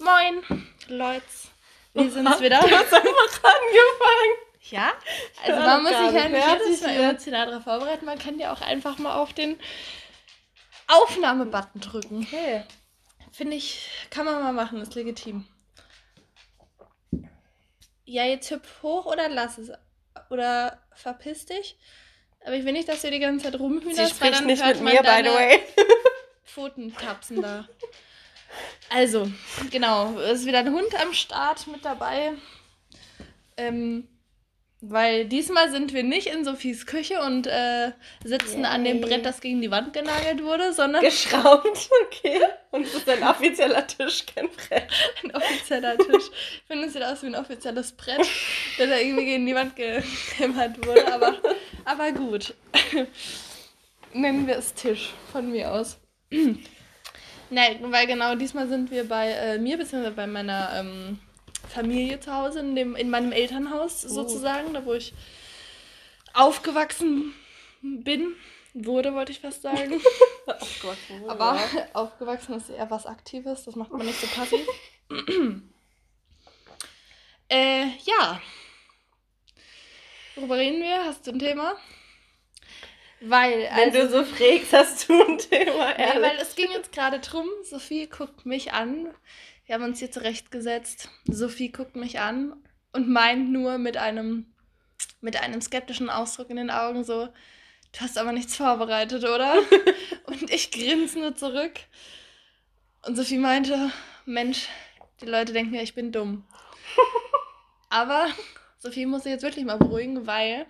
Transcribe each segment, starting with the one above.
Moin, Leute. Wir sind's wieder. Du hast einfach angefangen. Ja, also man muss sich ja nicht nicht jedes Mal emotional darauf vorbereiten. Man kann ja auch einfach mal auf den Aufnahmebutton drücken. Okay. Finde ich, kann man mal machen, ist legitim. Ja, jetzt hüpf hoch oder lass es. Oder verpiss dich. Aber ich will nicht, dass du die ganze Zeit rumhühnerst, weil dann nicht hört mit man mir, by the way. Pfoten tapsen da. Also, genau, es ist wieder ein Hund am Start mit dabei. Ähm, weil diesmal sind wir nicht in Sophies Küche und äh, sitzen an dem Yay. Brett, das gegen die Wand genagelt wurde, sondern Geschraubt, okay. Und es ist ein offizieller Tisch, kein Brett. ein offizieller Tisch. Ich finde, es sieht aus wie ein offizielles Brett, das da irgendwie gegen die Wand gehämmert wurde, aber, aber gut. Nennen wir es Tisch von mir aus. Nein, weil genau diesmal sind wir bei äh, mir, beziehungsweise bei meiner ähm, Familie zu Hause, in, dem, in meinem Elternhaus sozusagen, da wo ich aufgewachsen bin. Wurde, wollte ich fast sagen. Oh Gott, wo Aber ja. aufgewachsen ist eher was Aktives, das macht man nicht so passiv. äh, ja. Worüber reden wir? Hast du ein Thema? Weil, Wenn also, du so fragst, hast du ein Thema, nee, ehrlich. weil es ging jetzt gerade drum, Sophie guckt mich an. Wir haben uns hier zurechtgesetzt. Sophie guckt mich an und meint nur mit einem, mit einem skeptischen Ausdruck in den Augen so, du hast aber nichts vorbereitet, oder? und ich grinse nur zurück. Und Sophie meinte, Mensch, die Leute denken ja, ich bin dumm. aber Sophie muss sich jetzt wirklich mal beruhigen, weil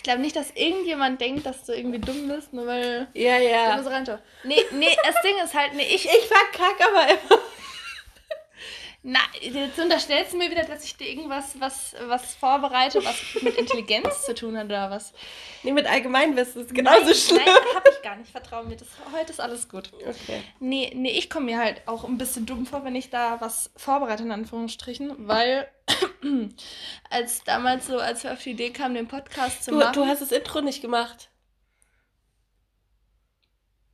ich glaube nicht, dass irgendjemand denkt, dass du irgendwie dumm bist, nur weil ja, Du ja. musst reinschauen. Nee, nee, das Ding ist halt, nee, ich. Ich verkack aber immer. Na, jetzt unterstellst du mir wieder, dass ich dir irgendwas was, was vorbereite, was mit Intelligenz zu tun hat oder was. Nee, mit Allgemeinwissen ist genauso nein, schlimm. Nein, hab ich gar nicht. Vertrau mir. Das, heute ist alles gut. Okay. Nee, nee, ich komme mir halt auch ein bisschen dumm vor, wenn ich da was vorbereite, in Anführungsstrichen, weil als damals so, als wir auf die Idee kamen, den Podcast zu Du, machen. du hast das Intro nicht gemacht.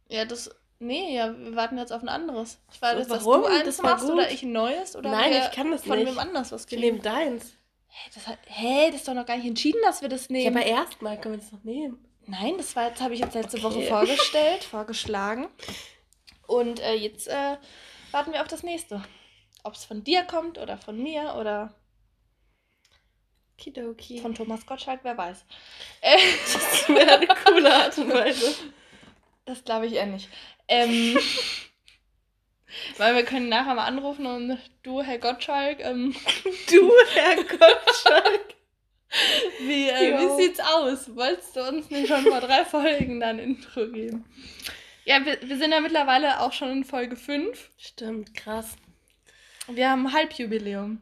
ja, das. Nee, ja, wir warten jetzt auf ein anderes. Ich weiß So, jetzt, dass du eins Das war machst oder ich ein neues oder Nein, ich kann das von nicht. wem anders was kriegen. nehmen deins. Hä, das, hat, hä, das ist doch noch gar nicht entschieden, dass wir das Ja, nehmen. aber erstmal können wir das noch nehmen. Nein, das war jetzt, habe ich jetzt letzte Woche Okay. vorgestellt, vorgeschlagen. Und äh, jetzt äh, warten wir auf das nächste. Ob es von dir kommt oder von mir oder Kidoki. von Thomas Gottschalk, wer weiß. Äh, Das wäre eine coole Art und Weise. das glaube ich eher nicht. Ähm, weil wir können nachher mal anrufen und du, Herr Gottschalk, ähm, Du, Herr Gottschalk. wie, äh, wie sieht's aus? Wolltest du uns nicht schon vor drei Folgen dann ein Intro geben? Ja, wir, wir sind ja mittlerweile auch schon in Folge 5. Stimmt, krass. Wir haben Halbjubiläum.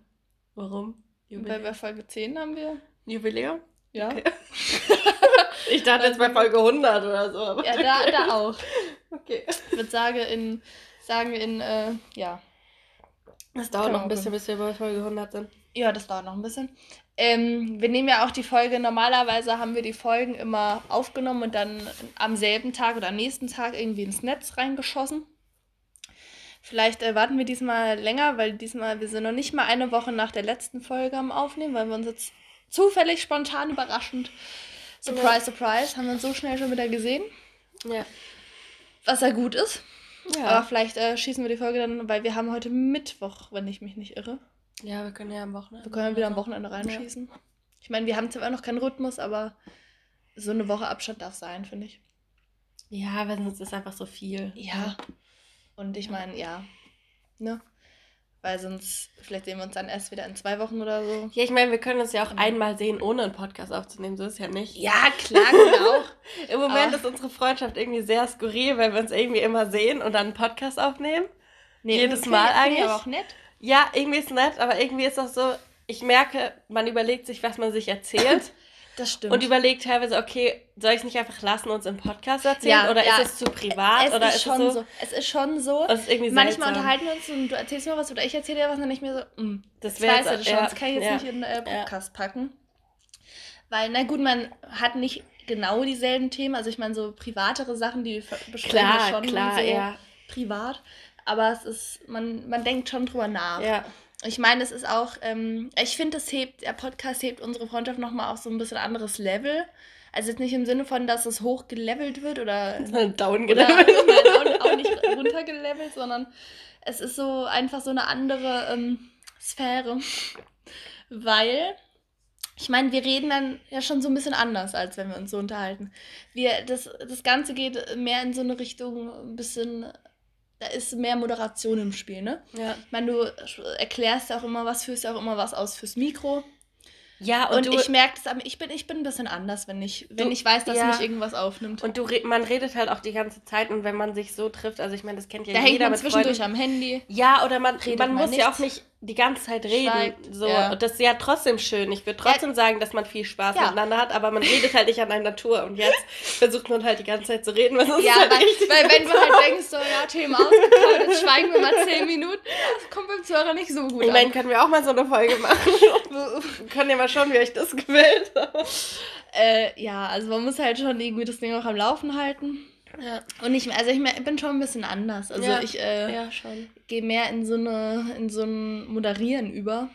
Warum? Und bei, bei Folge 10 haben wir. Jubiläum? Ja, Okay. Ich dachte jetzt bei Folge 100 oder so. Ja da, da auch. Okay. Ich würde sagen, in, sagen in, äh, ja. Das dauert noch ein bisschen, bis wir bei Folge 100 sind. Ja, das dauert noch ein bisschen. Ähm, wir nehmen ja auch die Folge, normalerweise haben wir die Folgen immer aufgenommen und dann am selben Tag oder am nächsten Tag irgendwie ins Netz reingeschossen. Vielleicht äh, warten wir diesmal länger, weil diesmal, wir sind noch nicht mal eine Woche nach der letzten Folge am Aufnehmen, weil wir uns jetzt zufällig, spontan, überraschend, surprise, surprise, haben wir uns so schnell schon wieder gesehen, Ja. was ja gut ist. Ja. Aber vielleicht äh, schießen wir die Folge dann, weil wir haben heute Mittwoch, wenn ich mich nicht irre. ja, wir können ja am Wochenende. Wir können ja wieder am. Wochenende reinschießen. Ich meine, wir haben zwar noch keinen Rhythmus, aber so eine Woche Abstand darf sein, finde ich. Ja, weil sonst ist einfach so viel. Ja. Und ich meine, ja. Ne? Weil sonst, vielleicht sehen wir uns dann erst wieder in zwei Wochen oder so. Ja, ich meine, wir können uns ja auch einmal sehen, ohne einen Podcast aufzunehmen. So ist ja nicht. Ja, klar, genau. Im Moment Aber- ist unsere Freundschaft irgendwie sehr skurril, weil wir uns irgendwie immer sehen und dann einen Podcast aufnehmen. Jedes okay, Mal eigentlich. aber auch nett. Ja, irgendwie ist nett, aber irgendwie ist auch so, ich merke, man überlegt sich, was man sich erzählt Das stimmt. und überlegt teilweise, okay, soll ich es nicht einfach lassen, uns im Podcast erzählen Ja, oder ja. ist es zu privat es oder ist, ist schon es so. so, Es ist schon so. das ist Manchmal unterhalten wir uns und du erzählst mir was oder ich erzähle dir was und dann ich mir so, mm, Das das wär weiß jetzt- das schon, ja, das kann ich jetzt nicht in äh, Podcast packen. Weil, na gut, man hat nicht genau dieselben Themen. Also ich meine, so privatere Sachen, die besprechen wir Klar, schon klar, so ja. privat. aber es ist, man, man denkt schon drüber nach. Ja. Ich meine, es ist auch, ähm, ich finde, das hebt, der Podcast hebt unsere Freundschaft nochmal auf so ein bisschen anderes Level. Also jetzt nicht im Sinne von, dass es hochgelevelt wird oder downgelevelt. Oder, auch, auch nicht runtergelevelt, sondern es ist so einfach so eine andere ähm, Sphäre. Weil, ich meine, wir reden dann ja schon so ein bisschen anders, als wenn wir uns so unterhalten. Wir, das, das Ganze geht mehr in so eine Richtung, ein bisschen da ist mehr Moderation im Spiel, ne? Ja. Ich meine, du erklärst auch immer was, führst auch immer was aus fürs Mikro. Ja, und, und du, ich merke das, ich bin, ich bin ein bisschen anders, wenn ich, wenn du, ich weiß, dass ja. mich irgendwas aufnimmt. Und du, man redet halt auch die ganze Zeit und wenn man sich so trifft, also ich meine, das kennt ja da jeder hängt man mit zwischendurch Freunden. am Handy. Ja, oder man, man muss nichts. ja auch nicht die ganze Zeit reden. So. Ja. Und das ist ja trotzdem schön. Ich würde trotzdem ja. sagen, dass man viel Spaß ja. miteinander hat, aber man redet halt nicht an einer Tour. Und jetzt versucht man halt die ganze Zeit zu reden, weil sonst ja, halt weil, weil wenn du halt denkst, so, ja, Thema ausgeklaut, jetzt schweigen wir mal zehn Minuten, das kommt beim Zuhörer nicht so gut Ich meine, können wir auch mal so eine Folge machen. wir können ja mal schauen, wie euch das gefällt. äh, ja, also man muss halt schon irgendwie das Ding auch am Laufen halten. Ja. Und ich, also ich bin schon ein bisschen anders. Also ja. ich äh, ja, gehe mehr in so eine, in so ein Moderieren über.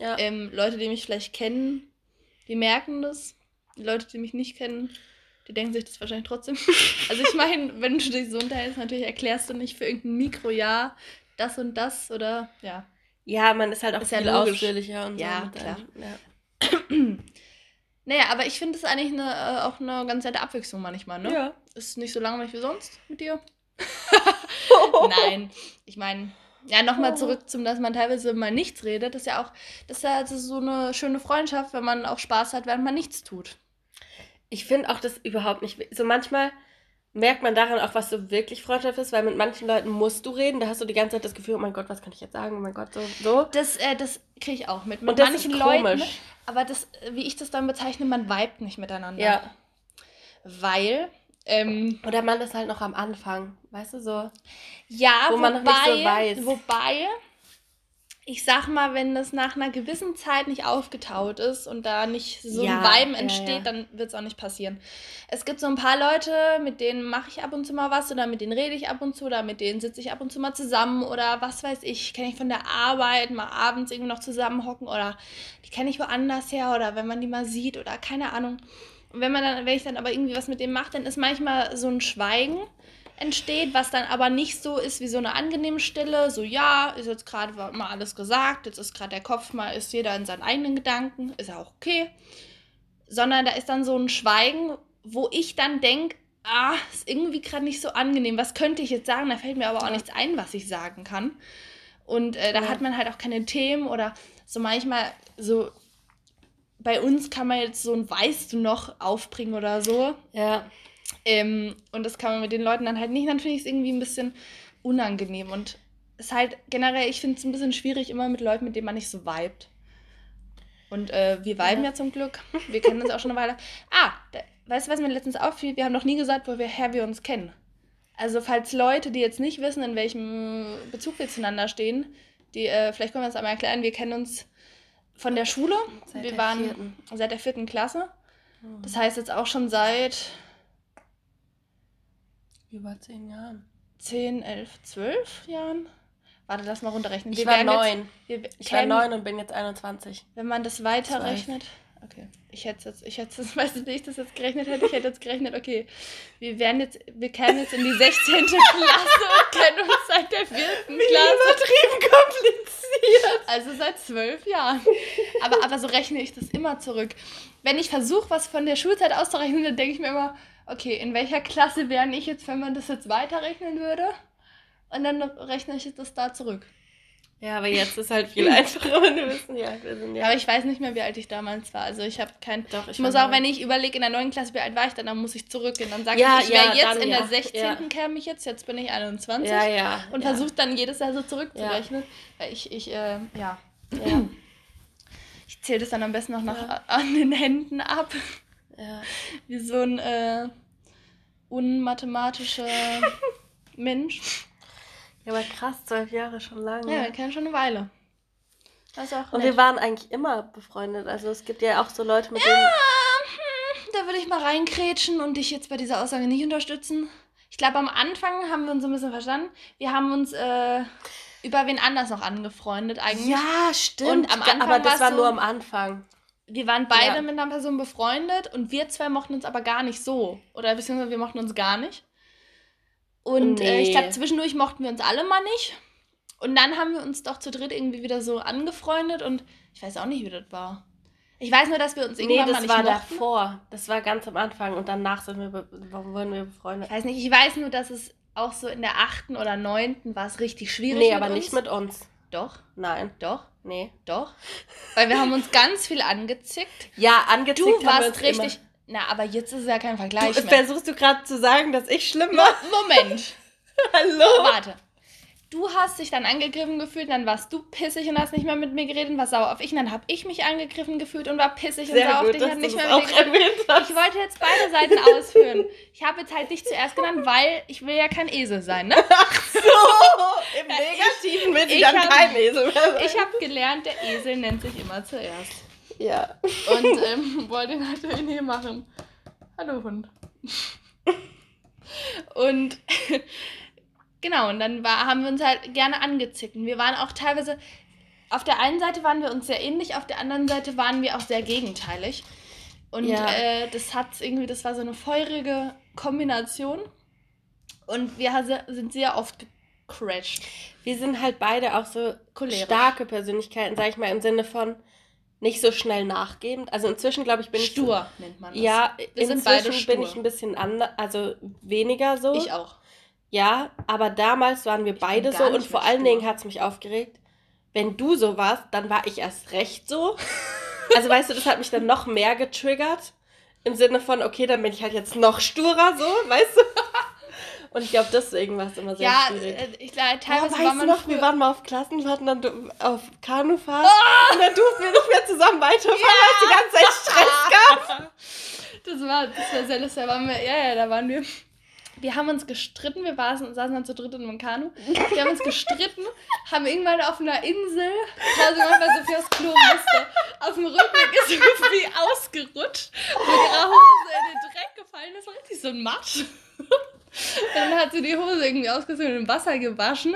Ähm, Leute, die mich vielleicht kennen, die merken das. Die Leute, die mich nicht kennen, die denken sich das wahrscheinlich trotzdem. also ich meine, wenn du dich so unterhältst, natürlich erklärst du nicht für irgendein Mikro, ja, das und das oder ja. Ja, man ist halt auch ist viel ja ausführlicher und ja, so. Klar. Ja. Naja, aber ich finde es eigentlich eine, äh, auch eine ganz nette Abwechslung manchmal, ne? Ja. Ist nicht so langweilig wie sonst mit dir. Nein, ich meine, ja, nochmal zurück zum, dass man teilweise mal nichts redet. Das ist ja auch, das ist ja also so eine schöne Freundschaft, wenn man auch Spaß hat, während man nichts tut. Ich finde auch das überhaupt nicht. So manchmal merkt man daran auch, was so wirklich Freundschaft ist, weil mit manchen Leuten musst du reden, da hast du die ganze Zeit das Gefühl, oh mein Gott, was kann ich jetzt sagen, oh mein Gott, so. so. Das, äh, das kriege ich auch mit. Mit Und manchen Leuten. Aber das, wie ich das dann bezeichne, man vibet nicht miteinander. Ja. Weil. Ähm, Oder man ist halt noch am Anfang, weißt du so? Ja, wo wobei, man noch nicht so weiß. Wobei ich sag mal, wenn das nach einer gewissen Zeit nicht aufgetaut ist und da nicht so ja, ein Vibe entsteht, ja, ja. dann wird es auch nicht passieren. Es gibt so ein paar Leute, mit denen mache ich ab und zu mal was oder mit denen rede ich ab und zu oder mit denen sitze ich ab und zu mal zusammen oder was weiß ich, kenne ich von der Arbeit, mal abends irgendwie noch zusammenhocken oder die kenne ich woanders her oder wenn man die mal sieht oder keine Ahnung. Und wenn man dann, wenn ich dann aber irgendwie was mit dem mache, dann ist manchmal so ein Schweigen entsteht, was dann aber nicht so ist wie so eine angenehme Stille, so ja, ist jetzt gerade mal alles gesagt, jetzt ist gerade der Kopf mal, ist jeder in seinen eigenen Gedanken, ist ja auch okay, sondern da ist dann so ein Schweigen, wo ich dann denke, ah, ist irgendwie gerade nicht so angenehm, was könnte ich jetzt sagen, da fällt mir aber auch nichts ein, was ich sagen kann. Und äh, da ja. hat man halt auch keine Themen oder so manchmal so bei uns kann man jetzt so ein Weißt du noch aufbringen oder so. Ja. Ähm, und das kann man mit den Leuten dann halt nicht. Dann finde ich es irgendwie ein bisschen unangenehm. Und es ist halt generell, ich finde es ein bisschen schwierig, immer mit Leuten, mit denen man nicht so vibet. Und äh, wir viben ja. ja zum Glück. Wir kennen uns auch schon eine Weile. Ah, da, weißt du, was mir letztens auffiel? Wir haben noch nie gesagt, woher wir uns kennen. Also, falls Leute, die jetzt nicht wissen, in welchem Bezug wir zueinander stehen, die, äh, vielleicht können wir das einmal erklären, wir kennen uns von der Schule. Seit wir waren vierten. seit der vierten Klasse. Hm. Das heißt jetzt auch schon seit über zehn Jahren. Zehn, elf, zwölf Jahren? Warte, lass mal runterrechnen. Ich wir war neun. Jetzt, ich war neun und bin jetzt 21. Wenn man das weiterrechnet. Okay. Ich hätte jetzt, ich hätte jetzt, weißt du, wie ich das jetzt gerechnet hätte? Ich hätte jetzt gerechnet, okay, wir werden jetzt, wir kämen jetzt in die 16. Klasse und kennen uns seit der 4. Klasse. Übertrieben kompliziert. Also seit zwölf Jahren. Aber, aber so rechne ich das immer zurück. Wenn ich versuche, was von der Schulzeit auszurechnen, dann denke ich mir immer, okay, in welcher Klasse wäre ich jetzt, wenn man das jetzt weiterrechnen würde? Und dann rechne ich das da zurück. Ja, aber jetzt ist halt viel einfacher, wenn wir wissen, ja, wir sind ja. Aber ich weiß nicht mehr, wie alt ich damals war. Also ich habe kein. Doch, ich, muss auch, wenn ich überlege, in der neuen Klasse, wie alt war ich dann, dann muss ich zurückgehen. Dann sage ja, ich, ich wäre ja, jetzt dann, in der 16. Ja. käme ich jetzt, jetzt bin ich 21. Ja, ja. Und ja. versuche dann jedes Jahr so zurückzurechnen. Weil ich, ich, äh, ja. Ich zähle das dann am besten noch an den Händen ab. Ja. Wie so ein äh, unmathematischer Mensch. Ja, aber krass, zwölf Jahre schon lange. Ja, wir kennen schon eine Weile. Das auch Und nett. wir waren eigentlich immer befreundet. Also es gibt ja auch so Leute, mit ja, denen. Hm, da würde ich mal reinkrätschen und dich jetzt bei dieser Aussage nicht unterstützen. Ich glaube, am Anfang haben wir uns so ein bisschen verstanden. Wir haben uns äh, über wen anders noch angefreundet eigentlich. Ja, stimmt. Und am Anfang aber das war so, nur am Anfang. Wir waren beide ja. mit einer Person befreundet und wir zwei mochten uns aber gar nicht so. Oder beziehungsweise wir mochten uns gar nicht. Und nee. äh, ich glaube, zwischendurch mochten wir uns alle mal nicht. Und dann haben wir uns doch zu dritt irgendwie wieder so angefreundet und ich weiß auch nicht, wie das war. Ich weiß nur, dass wir uns irgendwann nee, das mal war mochten. davor. Das war ganz am Anfang und danach sind wir, warum wurden wir befreundet? Ich weiß nicht, ich weiß nur, dass es auch so in der achten oder neunten war es richtig schwierig. Nee, aber uns. nicht mit uns. Doch. Nein. Doch. Nee. Doch. Weil wir haben uns ganz viel angezickt. Ja, angezickt. Du warst richtig. Immer. Na, aber jetzt ist es ja kein Vergleich du, mehr. Versuchst du gerade zu sagen, dass ich schlimm war? Moment. Hallo. Warte. Du hast dich dann angegriffen gefühlt, dann warst du pissig und hast nicht mehr mit mir geredet und warst sauer auf ich. Und dann habe ich mich angegriffen gefühlt und war pissig Sehr und sauer gut, auf dich und hat nicht mehr mit mir geredet. Ich wollte jetzt beide Seiten ausführen. Ich habe jetzt halt dich zuerst genannt, weil ich will ja kein Esel sein, ne? Ach so, im Negativen will ich dann hab, kein Esel mehr sein. Ich habe gelernt, der Esel nennt sich immer zuerst. Ja. Und ähm, wollte ihn halt hier machen. Hallo Hund. Und Genau, und dann war, haben wir uns halt gerne angezickt. Und wir waren auch teilweise, auf der einen Seite waren wir uns sehr ähnlich, auf der anderen Seite waren wir auch sehr gegenteilig. Und ja. äh, das hat irgendwie, das war so eine feurige Kombination. Und wir sind sehr oft gecrashed. Wir sind halt beide auch so Cholerisch. starke Persönlichkeiten, sag ich mal, im Sinne von nicht so schnell nachgebend. Also inzwischen, glaube ich, bin ich. Stur nennt man das. Ja, wir stur. bin ich ein bisschen anders, also weniger so. Ich auch. Ja, aber damals waren wir beide so und vor allen Dingen hat es mich aufgeregt. Wenn du so warst, dann war ich erst recht so. Also weißt du, das hat mich dann noch mehr getriggert. Im Sinne von, okay, dann bin ich halt jetzt noch sturer, so, weißt du? Und ich glaube, deswegen war es immer sehr ja, schwierig. Äh, ich glaube, teilweise oh, war man noch, wir waren mal auf Klassenfahrten, dann auf Kanufahrt oh! und dann durften wir nicht mehr zusammen weiterfahren, ja! weil es die ganze Zeit Stress gab. Das war, das war sehr lustig. Da waren wir, ja, ja, da waren wir wir haben uns gestritten, wir saßen, saßen dann zu dritt in einem Kanu. Wir haben uns gestritten, haben irgendwann auf einer Insel, quasi weil Sophias Klo musste, auf dem Rückweg ist Sophie ausgerutscht und mit ihrer Hose in den Dreck gefallen. Das war richtig so ein Matsch. Und dann hat sie die Hose irgendwie ausgezogen und im Wasser gewaschen.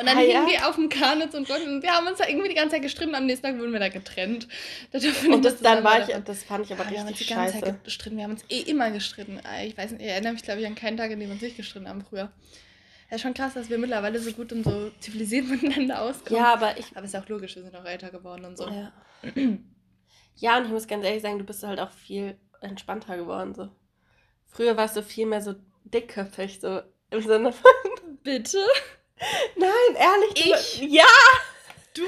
Und dann ah, hingen ja? die auf dem Karnitz und Gott und wir haben uns da irgendwie die ganze Zeit gestritten. Am nächsten Tag wurden wir da getrennt. Da und das, dann war ich, das fand ich aber ja, richtig wir haben uns die ganze scheiße. Zeit gestritten. Wir haben uns eh immer gestritten. Ich weiß nicht, ich erinnere mich, glaube ich, an keinen Tag, in dem wir uns nicht gestritten haben früher. Ja, ist schon krass, dass wir mittlerweile so gut und so zivilisiert miteinander auskommen. Ja, aber ich. Aber ist auch logisch, wir sind auch älter geworden und so. Ja. ja, und ich muss ganz ehrlich sagen, du bist halt auch viel entspannter geworden. So. Früher warst du viel mehr so dickköpfig, so im Sinne von. Bitte? Nein, ehrlich. Ich? Ja! Du!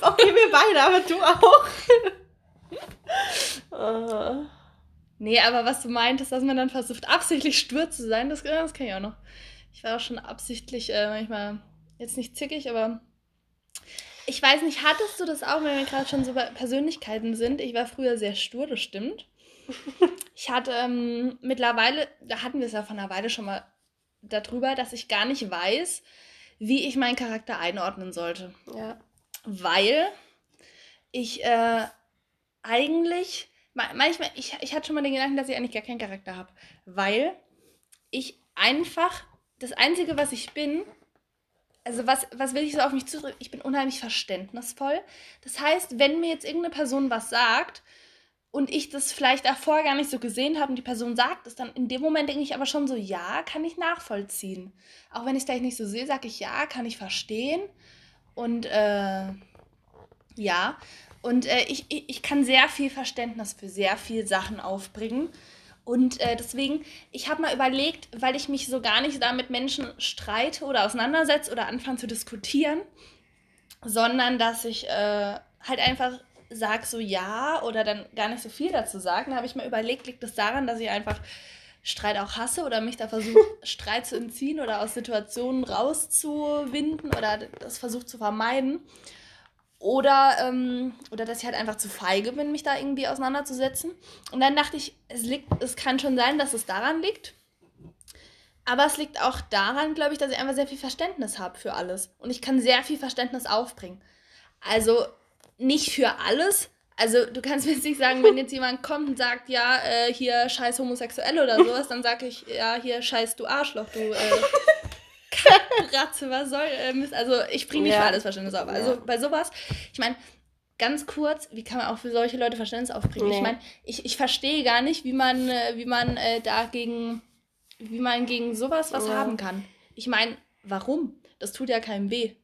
Okay, wir beide, aber du auch. uh. Nee, aber was du meintest, dass man dann versucht, absichtlich stur zu sein, das, das kann ich auch noch. Ich war auch schon absichtlich äh, manchmal jetzt nicht zickig, aber ich weiß nicht, hattest du das auch, wenn wir gerade schon so bei Persönlichkeiten sind? Ich war früher sehr stur, das stimmt. Ich hatte ähm, mittlerweile, da hatten wir es ja von einer Weile schon mal darüber, dass ich gar nicht weiß, wie ich meinen Charakter einordnen sollte. Ja. Weil ich äh, eigentlich, manchmal, ich, ich hatte schon mal den Gedanken, dass ich eigentlich gar keinen Charakter habe. Weil ich einfach, das Einzige, was ich bin, also was, was will ich so auf mich zurück? Ich bin unheimlich verständnisvoll. Das heißt, wenn mir jetzt irgendeine Person was sagt, und ich das vielleicht davor gar nicht so gesehen habe und die Person sagt es, dann in dem Moment denke ich aber schon so, ja, kann ich nachvollziehen. Auch wenn ich es vielleicht nicht so sehe, sage ich, ja, kann ich verstehen. Und äh, ja, und äh, ich, ich kann sehr viel Verständnis für sehr viele Sachen aufbringen. Und äh, deswegen, ich habe mal überlegt, weil ich mich so gar nicht da mit Menschen streite oder auseinandersetze oder anfange zu diskutieren, sondern dass ich äh, halt einfach sag so ja oder dann gar nicht so viel dazu sagen, habe ich mir überlegt, liegt das daran, dass ich einfach Streit auch hasse oder mich da versuche, Streit zu entziehen oder aus Situationen rauszuwinden oder das versuche zu vermeiden. Oder, ähm, oder dass ich halt einfach zu feige bin, mich da irgendwie auseinanderzusetzen. Und dann dachte ich, es, liegt, es kann schon sein, dass es daran liegt. Aber es liegt auch daran, glaube ich, dass ich einfach sehr viel Verständnis habe für alles. Und ich kann sehr viel Verständnis aufbringen. Also nicht für alles. Also du kannst mir jetzt nicht sagen, wenn jetzt jemand kommt und sagt, ja, äh, hier scheiß Homosexuell oder sowas, dann sage ich, ja, hier scheiß du Arschloch, du äh, Kackbratze, was soll, äh, also ich bringe mich ja. für alles Verständnis auf. Also ja. bei sowas, ich meine, ganz kurz, wie kann man auch für solche Leute Verständnis aufbringen? Nee. Ich meine, ich, ich verstehe gar nicht, wie man, äh, wie man äh, dagegen, wie man gegen sowas was ja. haben kann. Ich meine, warum? Das tut ja keinem weh.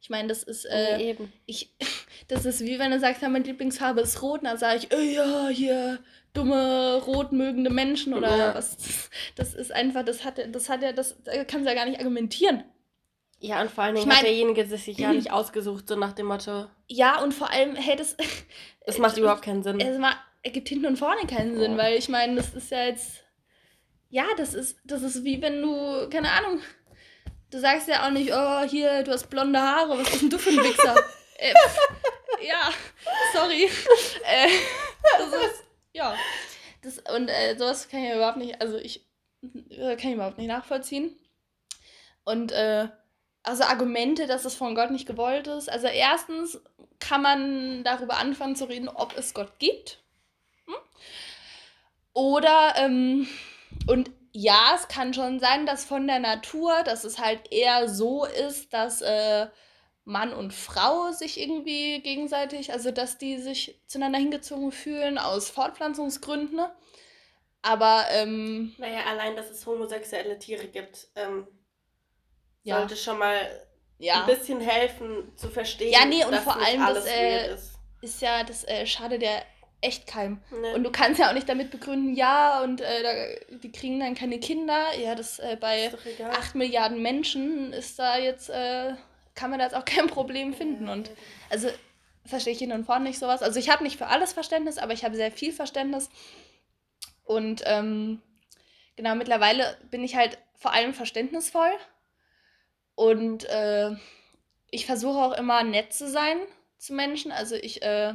Ich meine, das ist, äh, nee, eben. ich, das ist wie wenn du sagst, ja, meine Lieblingsfarbe ist rot, und dann sage ich, äh, ja, hier, dumme, rot mögende Menschen oder ja. was. Das ist einfach, das hat, das hat ja, das kannst du ja gar nicht argumentieren. Ja, und vor allen Dingen ich mein, hat derjenige sich ja nicht ausgesucht, so nach dem Motto. Ja, und vor allem, hey, das. Es macht überhaupt keinen Sinn. Es macht, ergibt hinten und vorne keinen Sinn, weil ich meine, das ist ja jetzt. Ja, das ist, das ist wie wenn du, keine Ahnung, du sagst ja auch nicht, oh, hier, du hast blonde Haare, was bist denn du für ein Wichser? äh, ja, sorry. äh, das ist, ja. Das, und äh, sowas kann ich überhaupt nicht, also ich äh, kann ich überhaupt nicht nachvollziehen. Und äh, also Argumente, dass es von Gott nicht gewollt ist. Also erstens kann man darüber anfangen zu reden, ob es Gott gibt. Hm? Oder, ähm, und ja, es kann schon sein, dass von der Natur, dass es halt eher so ist, dass äh, Mann und Frau sich irgendwie gegenseitig, also dass die sich zueinander hingezogen fühlen aus Fortpflanzungsgründen. Ne? Aber, ähm, Naja, allein, dass es homosexuelle Tiere gibt, ähm, ja. sollte schon mal ja. ein bisschen helfen zu verstehen. Ja, nee, und vor allem das äh, ist. ist. ja, das äh, schadet ja echt keinem. Nee. Und du kannst ja auch nicht damit begründen, ja, und äh, da, die kriegen dann keine Kinder. Ja, das äh, bei 8 Milliarden Menschen ist da jetzt, äh, kann man da jetzt auch kein Problem finden. Und also verstehe ich hin und vorne nicht sowas. Also ich habe nicht für alles Verständnis, aber ich habe sehr viel Verständnis. Und ähm, genau, mittlerweile bin ich halt vor allem verständnisvoll und äh, ich versuche auch immer nett zu sein zu Menschen. Also ich äh,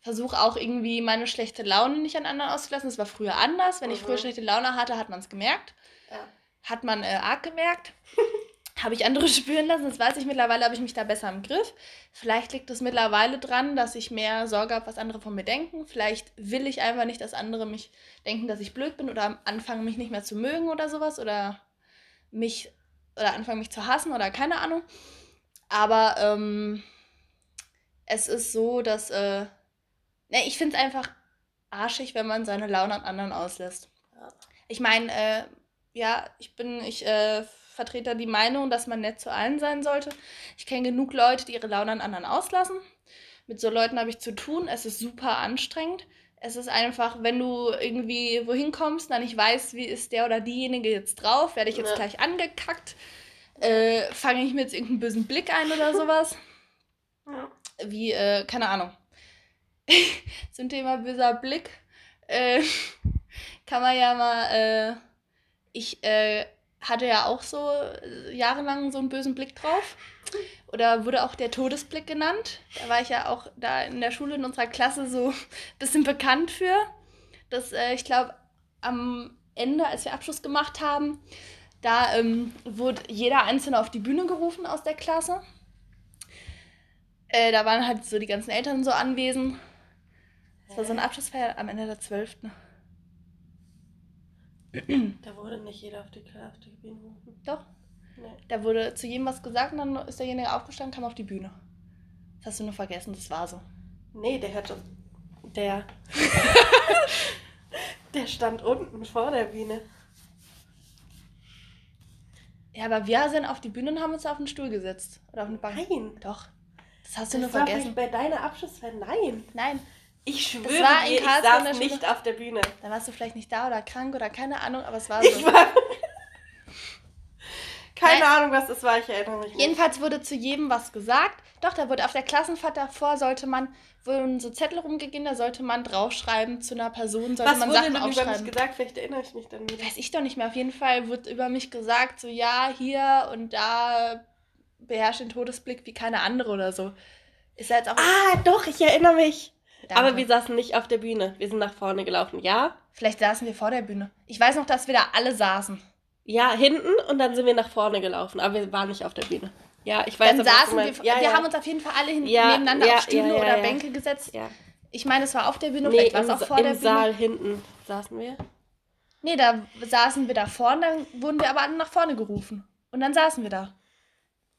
versuche auch irgendwie meine schlechte Laune nicht an anderen auszulassen. Das war früher anders. Wenn mhm. ich früher mhm. schlechte Laune hatte, hat man es gemerkt. Ja. Hat man äh, arg gemerkt. habe ich andere spüren lassen. Das weiß ich mittlerweile, habe ich mich da besser im Griff. Vielleicht liegt es mittlerweile dran, dass ich mehr Sorge habe, was andere von mir denken. Vielleicht will ich einfach nicht, dass andere mich denken, dass ich blöd bin oder anfangen, mich nicht mehr zu mögen oder sowas. Oder mich oder anfangen mich zu hassen oder keine Ahnung. Aber ähm, es ist so, dass äh, ne, ich finde es einfach arschig, wenn man seine Laune an anderen auslässt. Ja. Ich meine, äh, ja, ich bin, ich äh, vertrete die Meinung, dass man nett zu allen sein sollte. Ich kenne genug Leute, die ihre Laune an anderen auslassen. Mit so Leuten habe ich zu tun. Es ist super anstrengend. Es ist einfach, wenn du irgendwie wohin kommst, dann nicht weißt, wie ist der oder diejenige jetzt drauf, werde ich jetzt ja. gleich angekackt, äh, fange ich mir jetzt irgendeinen bösen Blick ein oder sowas. Ja. Wie, äh, keine Ahnung. Zum Thema böser Blick äh, kann man ja mal, äh, ich äh, hatte ja auch so äh, jahrelang so einen bösen Blick drauf. Oder wurde auch der Todesblick genannt. Da war ich ja auch da in der Schule in unserer Klasse so ein bisschen bekannt für. Dass äh, ich glaube, am Ende, als wir Abschluss gemacht haben, da ähm, wurde jeder Einzelne auf die Bühne gerufen aus der Klasse. Äh, da waren halt so die ganzen Eltern so anwesend. Das war so eine Abschlussfeier am Ende der 12. Da wurde nicht jeder auf die, auf die Bühne gerufen. Doch. Nee. Da wurde zu jedem was gesagt und dann ist derjenige aufgestanden, kam auf die Bühne. Das hast du nur vergessen, das war so. Nee, der hat Der. der stand unten vor der Bühne. Ja, aber wir sind auf die Bühne und haben uns auf einen Stuhl gesetzt. Oder auf eine Bank. Nein. Doch. Das hast du das nur vergessen. bei deiner Abschlussfeier. Nein. Nein. Ich schwöre dir, ich saß nicht auf der Bühne. Dann warst du vielleicht nicht da oder krank oder keine Ahnung, aber es war so. Ich war keine Nein. Ahnung, was das war, ich erinnere mich nicht. Jedenfalls wurde zu jedem was gesagt. Doch, da wurde auf der Klassenfahrt davor, sollte man, wurden so Zettel rumgegeben, da sollte man draufschreiben zu einer Person, sollte was man wurde Sachen aufschreiben. über mich gesagt? Vielleicht erinnere ich mich dann wieder. Weiß ich doch nicht mehr. Auf jeden Fall wurde über mich gesagt, so ja, hier und da beherrscht den Todesblick wie keine andere oder so. Ist ja jetzt auch. Ah, doch, ich erinnere mich. Danke. Aber wir saßen nicht auf der Bühne. Wir sind nach vorne gelaufen, ja? Vielleicht saßen wir vor der Bühne. Ich weiß noch, dass wir da alle saßen. Ja, hinten und dann sind wir nach vorne gelaufen, aber wir waren nicht auf der Bühne. Ja, ich weiß Dann saßen wir, ja, wir ja. haben uns auf jeden Fall alle hin, ja, nebeneinander auf Stühle oder Bänke gesetzt. Ich meine, es war auf der Bühne, nee, vielleicht war es auch vor der Bühne. Im Saal hinten saßen wir. Nee, da saßen wir da vorne, dann wurden wir aber nach vorne gerufen. Und dann saßen wir da.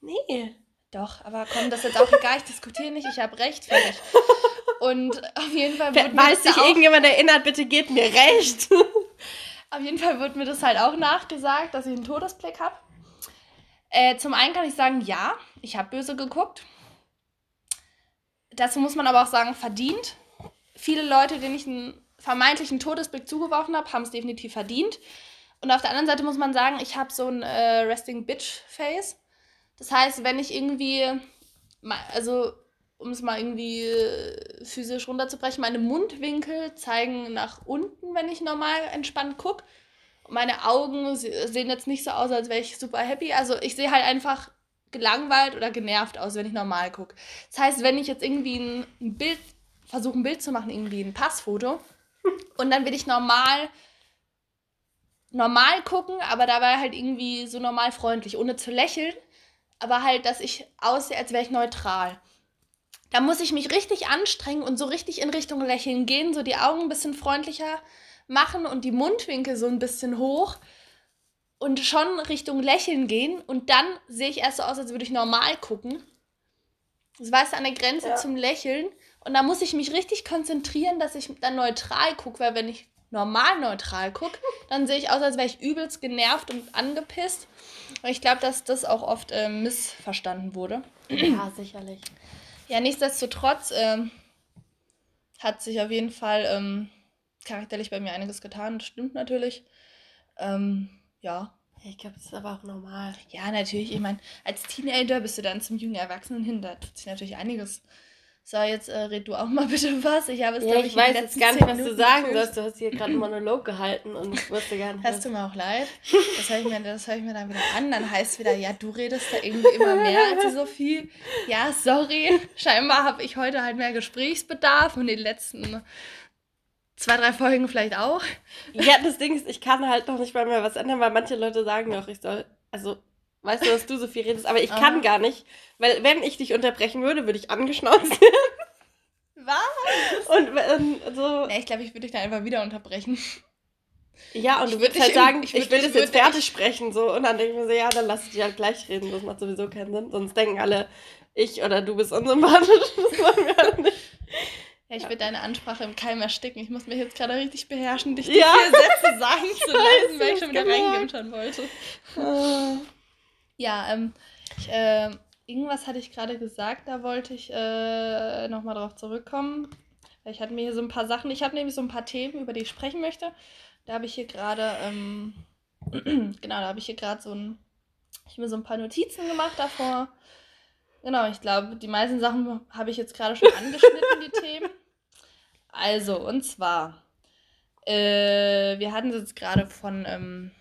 Nee. Doch, aber komm, das ist jetzt auch egal, ich diskutiere nicht, ich habe recht, fertig. Und auf jeden Fall wird Falls sich irgendjemand erinnert, bitte gebt mir recht. auf jeden Fall wird mir das halt auch nachgesagt, dass ich einen Todesblick habe. Äh, zum einen kann ich sagen, ja, ich habe böse geguckt. Dazu muss man aber auch sagen, verdient. Viele Leute, denen ich einen vermeintlichen Todesblick zugeworfen habe, haben es definitiv verdient. Und auf der anderen Seite muss man sagen, ich habe so ein äh, Resting Bitch Face. Das heißt, wenn ich irgendwie, also um es mal irgendwie äh, physisch runterzubrechen, meine Mundwinkel zeigen nach unten, wenn ich normal entspannt gucke. Meine Augen sehen jetzt nicht so aus, als wäre ich super happy. Also ich sehe halt einfach gelangweilt oder genervt aus, wenn ich normal gucke. Das heißt, wenn ich jetzt irgendwie ein, ein Bild, versuche ein Bild zu machen, irgendwie ein Passfoto, und dann will ich normal normal gucken, aber dabei halt irgendwie so normal freundlich, ohne zu lächeln, aber halt, dass ich aussehe, als wäre ich neutral. Da muss ich mich richtig anstrengen und so richtig in Richtung Lächeln gehen, so die Augen ein bisschen freundlicher machen und die Mundwinkel so ein bisschen hoch und schon Richtung Lächeln gehen und dann sehe ich erst so aus, als würde ich normal gucken. Das war es an der Grenze ja. zum Lächeln und da muss ich mich richtig konzentrieren, dass ich dann neutral gucke, weil wenn ich normal neutral gucke, dann sehe ich aus, als wäre ich übelst genervt und angepisst. Und ich glaube, dass das auch oft äh, missverstanden wurde. Ja, sicherlich. Ja, nichtsdestotrotz ähm, hat sich auf jeden Fall ähm, charakterlich bei mir einiges getan. Das stimmt natürlich. Ähm, ja. Ich glaube, das ist aber auch normal. Ja, natürlich. Ich meine, als Teenager bist du dann zum jungen Erwachsenen hin. Da tut sich natürlich einiges so, jetzt äh, red du auch mal bitte was. Ich habe es, ja, ich, ich weiß jetzt gar nicht, was du sagen sollst. Du hast hier gerade einen Monolog gehalten und ich wusste gar nicht. Hast du mir auch leid? Das höre ich, mir, hör ich mir dann wieder an. Dann heißt es wieder, ja, du redest da irgendwie immer mehr als die Sophie. Ja, sorry. Scheinbar habe ich heute halt mehr Gesprächsbedarf und die letzten zwei, drei Folgen vielleicht auch. Ja, das Ding ist, ich kann halt noch nicht mal mehr was ändern, weil manche Leute sagen auch, ich soll, also Weißt du, dass du so viel redest, aber ich kann gar nicht, weil wenn ich dich unterbrechen würde, würde ich angeschnauzt werden. Was? Und, und so. Nee, ich glaube, ich würde dich dann einfach wieder unterbrechen. Ja, und ich du würdest halt sagen, ich, ich will das jetzt fertig sprechen, so. Und dann denke ich mir so, ja, dann lass ich dich halt gleich reden. Das macht sowieso keinen Sinn. Sonst denken alle, ich oder du bist unsympathisch. Das wollen wir halt nicht. Ja, ich will deine Ansprache im Keim ersticken. Ich muss mich jetzt gerade richtig beherrschen, dich die ja. vier Sätze sagen zu lassen, weil ich schon wieder genau. reingimschern wollte. Ja, ähm, ich, äh, irgendwas hatte ich gerade gesagt, da wollte ich äh, nochmal drauf zurückkommen. Ich hatte mir hier so ein paar Sachen, ich habe nämlich so ein paar Themen, über die ich sprechen möchte. Da habe ich hier gerade, ähm, genau, da habe ich hier gerade so ein, ich habe mir so ein paar Notizen gemacht davor. Genau, ich glaube, die meisten Sachen habe ich jetzt gerade schon angeschnitten, die Themen. Also, und zwar, äh, wir hatten jetzt gerade von, ähm,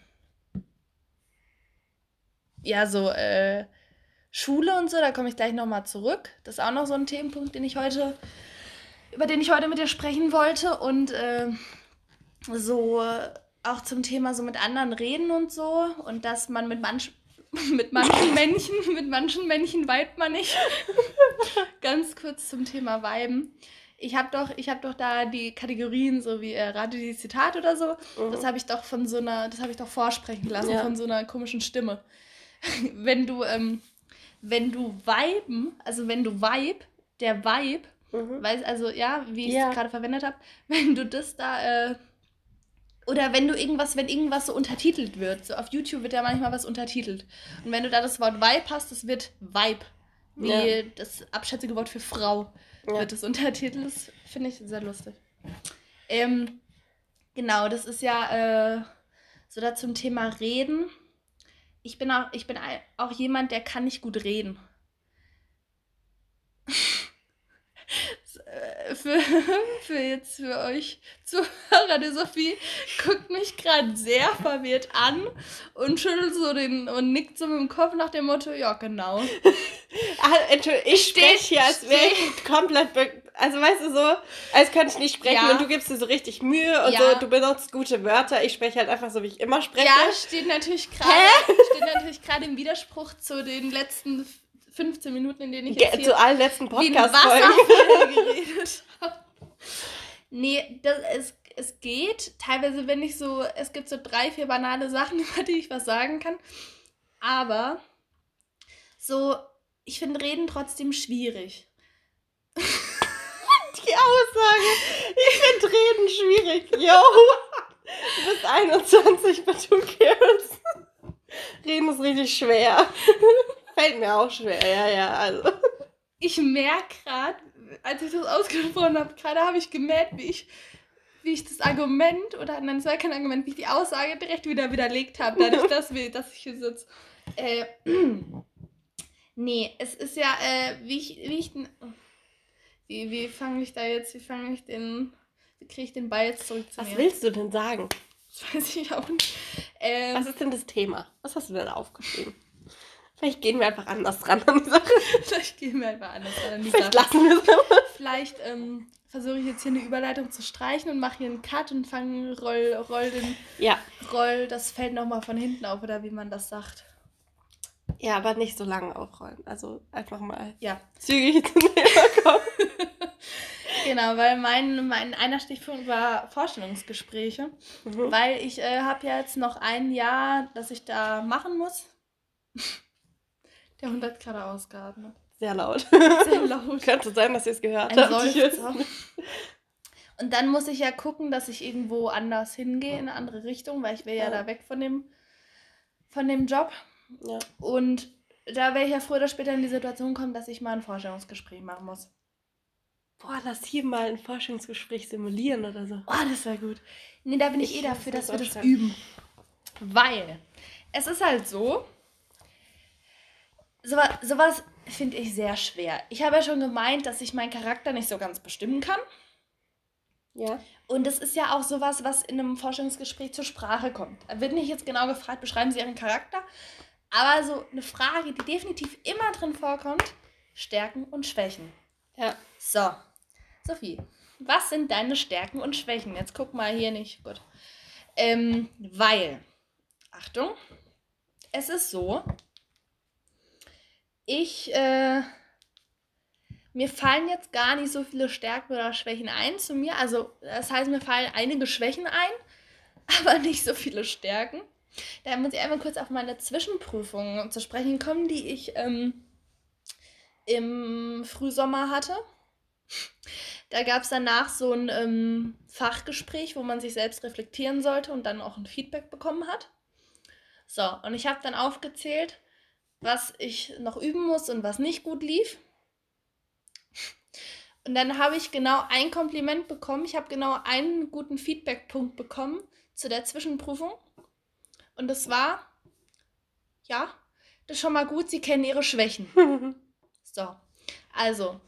ja, so äh, Schule und so, da komme ich gleich nochmal zurück. Das ist auch noch so ein Themenpunkt, den ich heute, über den ich heute mit dir sprechen wollte. Und äh, so auch zum Thema so mit anderen reden und so. Und dass man mit manchen mit manchen Männchen, mit manchen Männchen weibt man nicht. Ganz kurz zum Thema Weiben. Ich habe doch, hab doch da die Kategorien, so wie äh, Rate die Zitate oder so. Mhm. Das habe ich doch von so einer, das habe ich doch vorsprechen lassen ja. von so einer komischen Stimme. wenn du, ähm, wenn du Viben, also wenn du Vibe, der Vibe, mhm. weiß, also ja, wie ich es gerade verwendet habe, wenn du das da, äh, oder wenn du irgendwas, wenn irgendwas so untertitelt wird, so auf YouTube wird ja manchmal was untertitelt. Und wenn du da das Wort Vibe hast, das wird Vibe, wie ja. das abschätzige Wort für Frau ja. wird das untertitelt. Das finde ich sehr lustig. Ähm, genau, das ist ja äh, so da zum Thema Reden ich bin auch, ich bin auch jemand, der kann nicht gut reden. für, für jetzt für euch Zuhörer, die Sophie guckt mich gerade sehr verwirrt an und schüttelt so den und nickt so mit dem Kopf nach dem Motto, ja, genau. Ach, Entschuldigung, ich spreche hier, als wäre ich komplett, also weißt du so, als könnte ich nicht sprechen ja. und du gibst dir so richtig Mühe und ja. so, du benutzt gute Wörter, ich spreche halt einfach so, wie ich immer spreche. Ja, steht natürlich gerade steht natürlich gerade im Widerspruch zu den letzten 15 Minuten, in denen ich jetzt hier zu allen letzten Podcast-Folgen geredet habe. Nee, das, es, es geht. Teilweise, wenn ich so, es gibt so drei, vier banale Sachen, über die ich was sagen kann. Aber so, ich finde Reden trotzdem schwierig. Aussage, ich finde Reden schwierig. Yo, du bist 21, but who cares? Reden ist richtig schwer. Fällt mir auch schwer, ja, ja, also. Ich merke gerade, als ich das ausgesprochen habe, gerade habe ich gemerkt, wie ich, wie ich das Argument, oder nein, es war kein Argument, wie ich die Aussage direkt wieder widerlegt habe, dadurch, dass, wir, dass ich hier sitze. Äh, nee, es ist ja, äh, wie ich, wie ich, wie, wie fange ich da jetzt, wie fange ich den, wie kriege ich den Ball jetzt zurück zu Was mir? willst du denn sagen? Das weiß ich auch nicht. Ähm, Was ist denn das Thema? Was hast du denn aufgeschrieben? Vielleicht gehen wir einfach anders ran an die Sache. Vielleicht gehen wir einfach anders ran an die Vielleicht Sache. lassen wir. Vielleicht ähm, versuche ich jetzt hier eine Überleitung zu streichen und mache hier einen Cut und fange, roll, roll, den, ja. roll das Feld nochmal von hinten auf, oder wie man das sagt. Ja, aber nicht so lange aufrollen. Also einfach mal ja. zügig zum Thema kommen. genau, weil mein, mein einer Stichpunkt war Vorstellungsgespräche. Mhm. Weil ich äh, habe ja jetzt noch ein Jahr, das ich da machen muss. Der Hund hat gerade ausgeatmet. Sehr laut. Sehr laut. Könnte sein, dass ihr es gehört Ein habt. Und dann muss ich ja gucken, dass ich irgendwo anders hingehe, in eine andere Richtung, weil ich will ja, ja da weg von dem, von dem Job. Ja. Und da werde ich ja früher oder später in die Situation kommen, dass ich mal ein Vorstellungsgespräch machen muss. Boah, lass hier mal ein Forschungsgespräch simulieren oder so. Oh, das wäre gut. Nee, da bin ich, ich eh dafür, dass wir das üben. Weil es ist halt so, sowas, sowas finde ich sehr schwer. Ich habe ja schon gemeint, dass ich meinen Charakter nicht so ganz bestimmen kann. Ja. Und das ist ja auch sowas, was in einem Forschungsgespräch zur Sprache kommt. Da wird nicht jetzt genau gefragt, beschreiben Sie Ihren Charakter. Aber so eine Frage, die definitiv immer drin vorkommt, Stärken und Schwächen. Ja. So, Sophie, was sind deine Stärken und Schwächen? Jetzt guck mal hier nicht. Gut. Ähm, weil, Achtung, es ist so, ich, äh, mir fallen jetzt gar nicht so viele Stärken oder Schwächen ein zu mir. Also, das heißt, mir fallen einige Schwächen ein, aber nicht so viele Stärken. Da muss ich einmal kurz auf meine Zwischenprüfung zu sprechen kommen, die ich ähm, im Frühsommer hatte. Da gab es danach so ein ähm, Fachgespräch, wo man sich selbst reflektieren sollte und dann auch ein Feedback bekommen hat. So, und ich habe dann aufgezählt, was ich noch üben muss und was nicht gut lief. Und dann habe ich genau ein Kompliment bekommen. Ich habe genau einen guten Feedbackpunkt bekommen zu der Zwischenprüfung. Und das war, ja, das ist schon mal gut, Sie kennen Ihre Schwächen. so, also,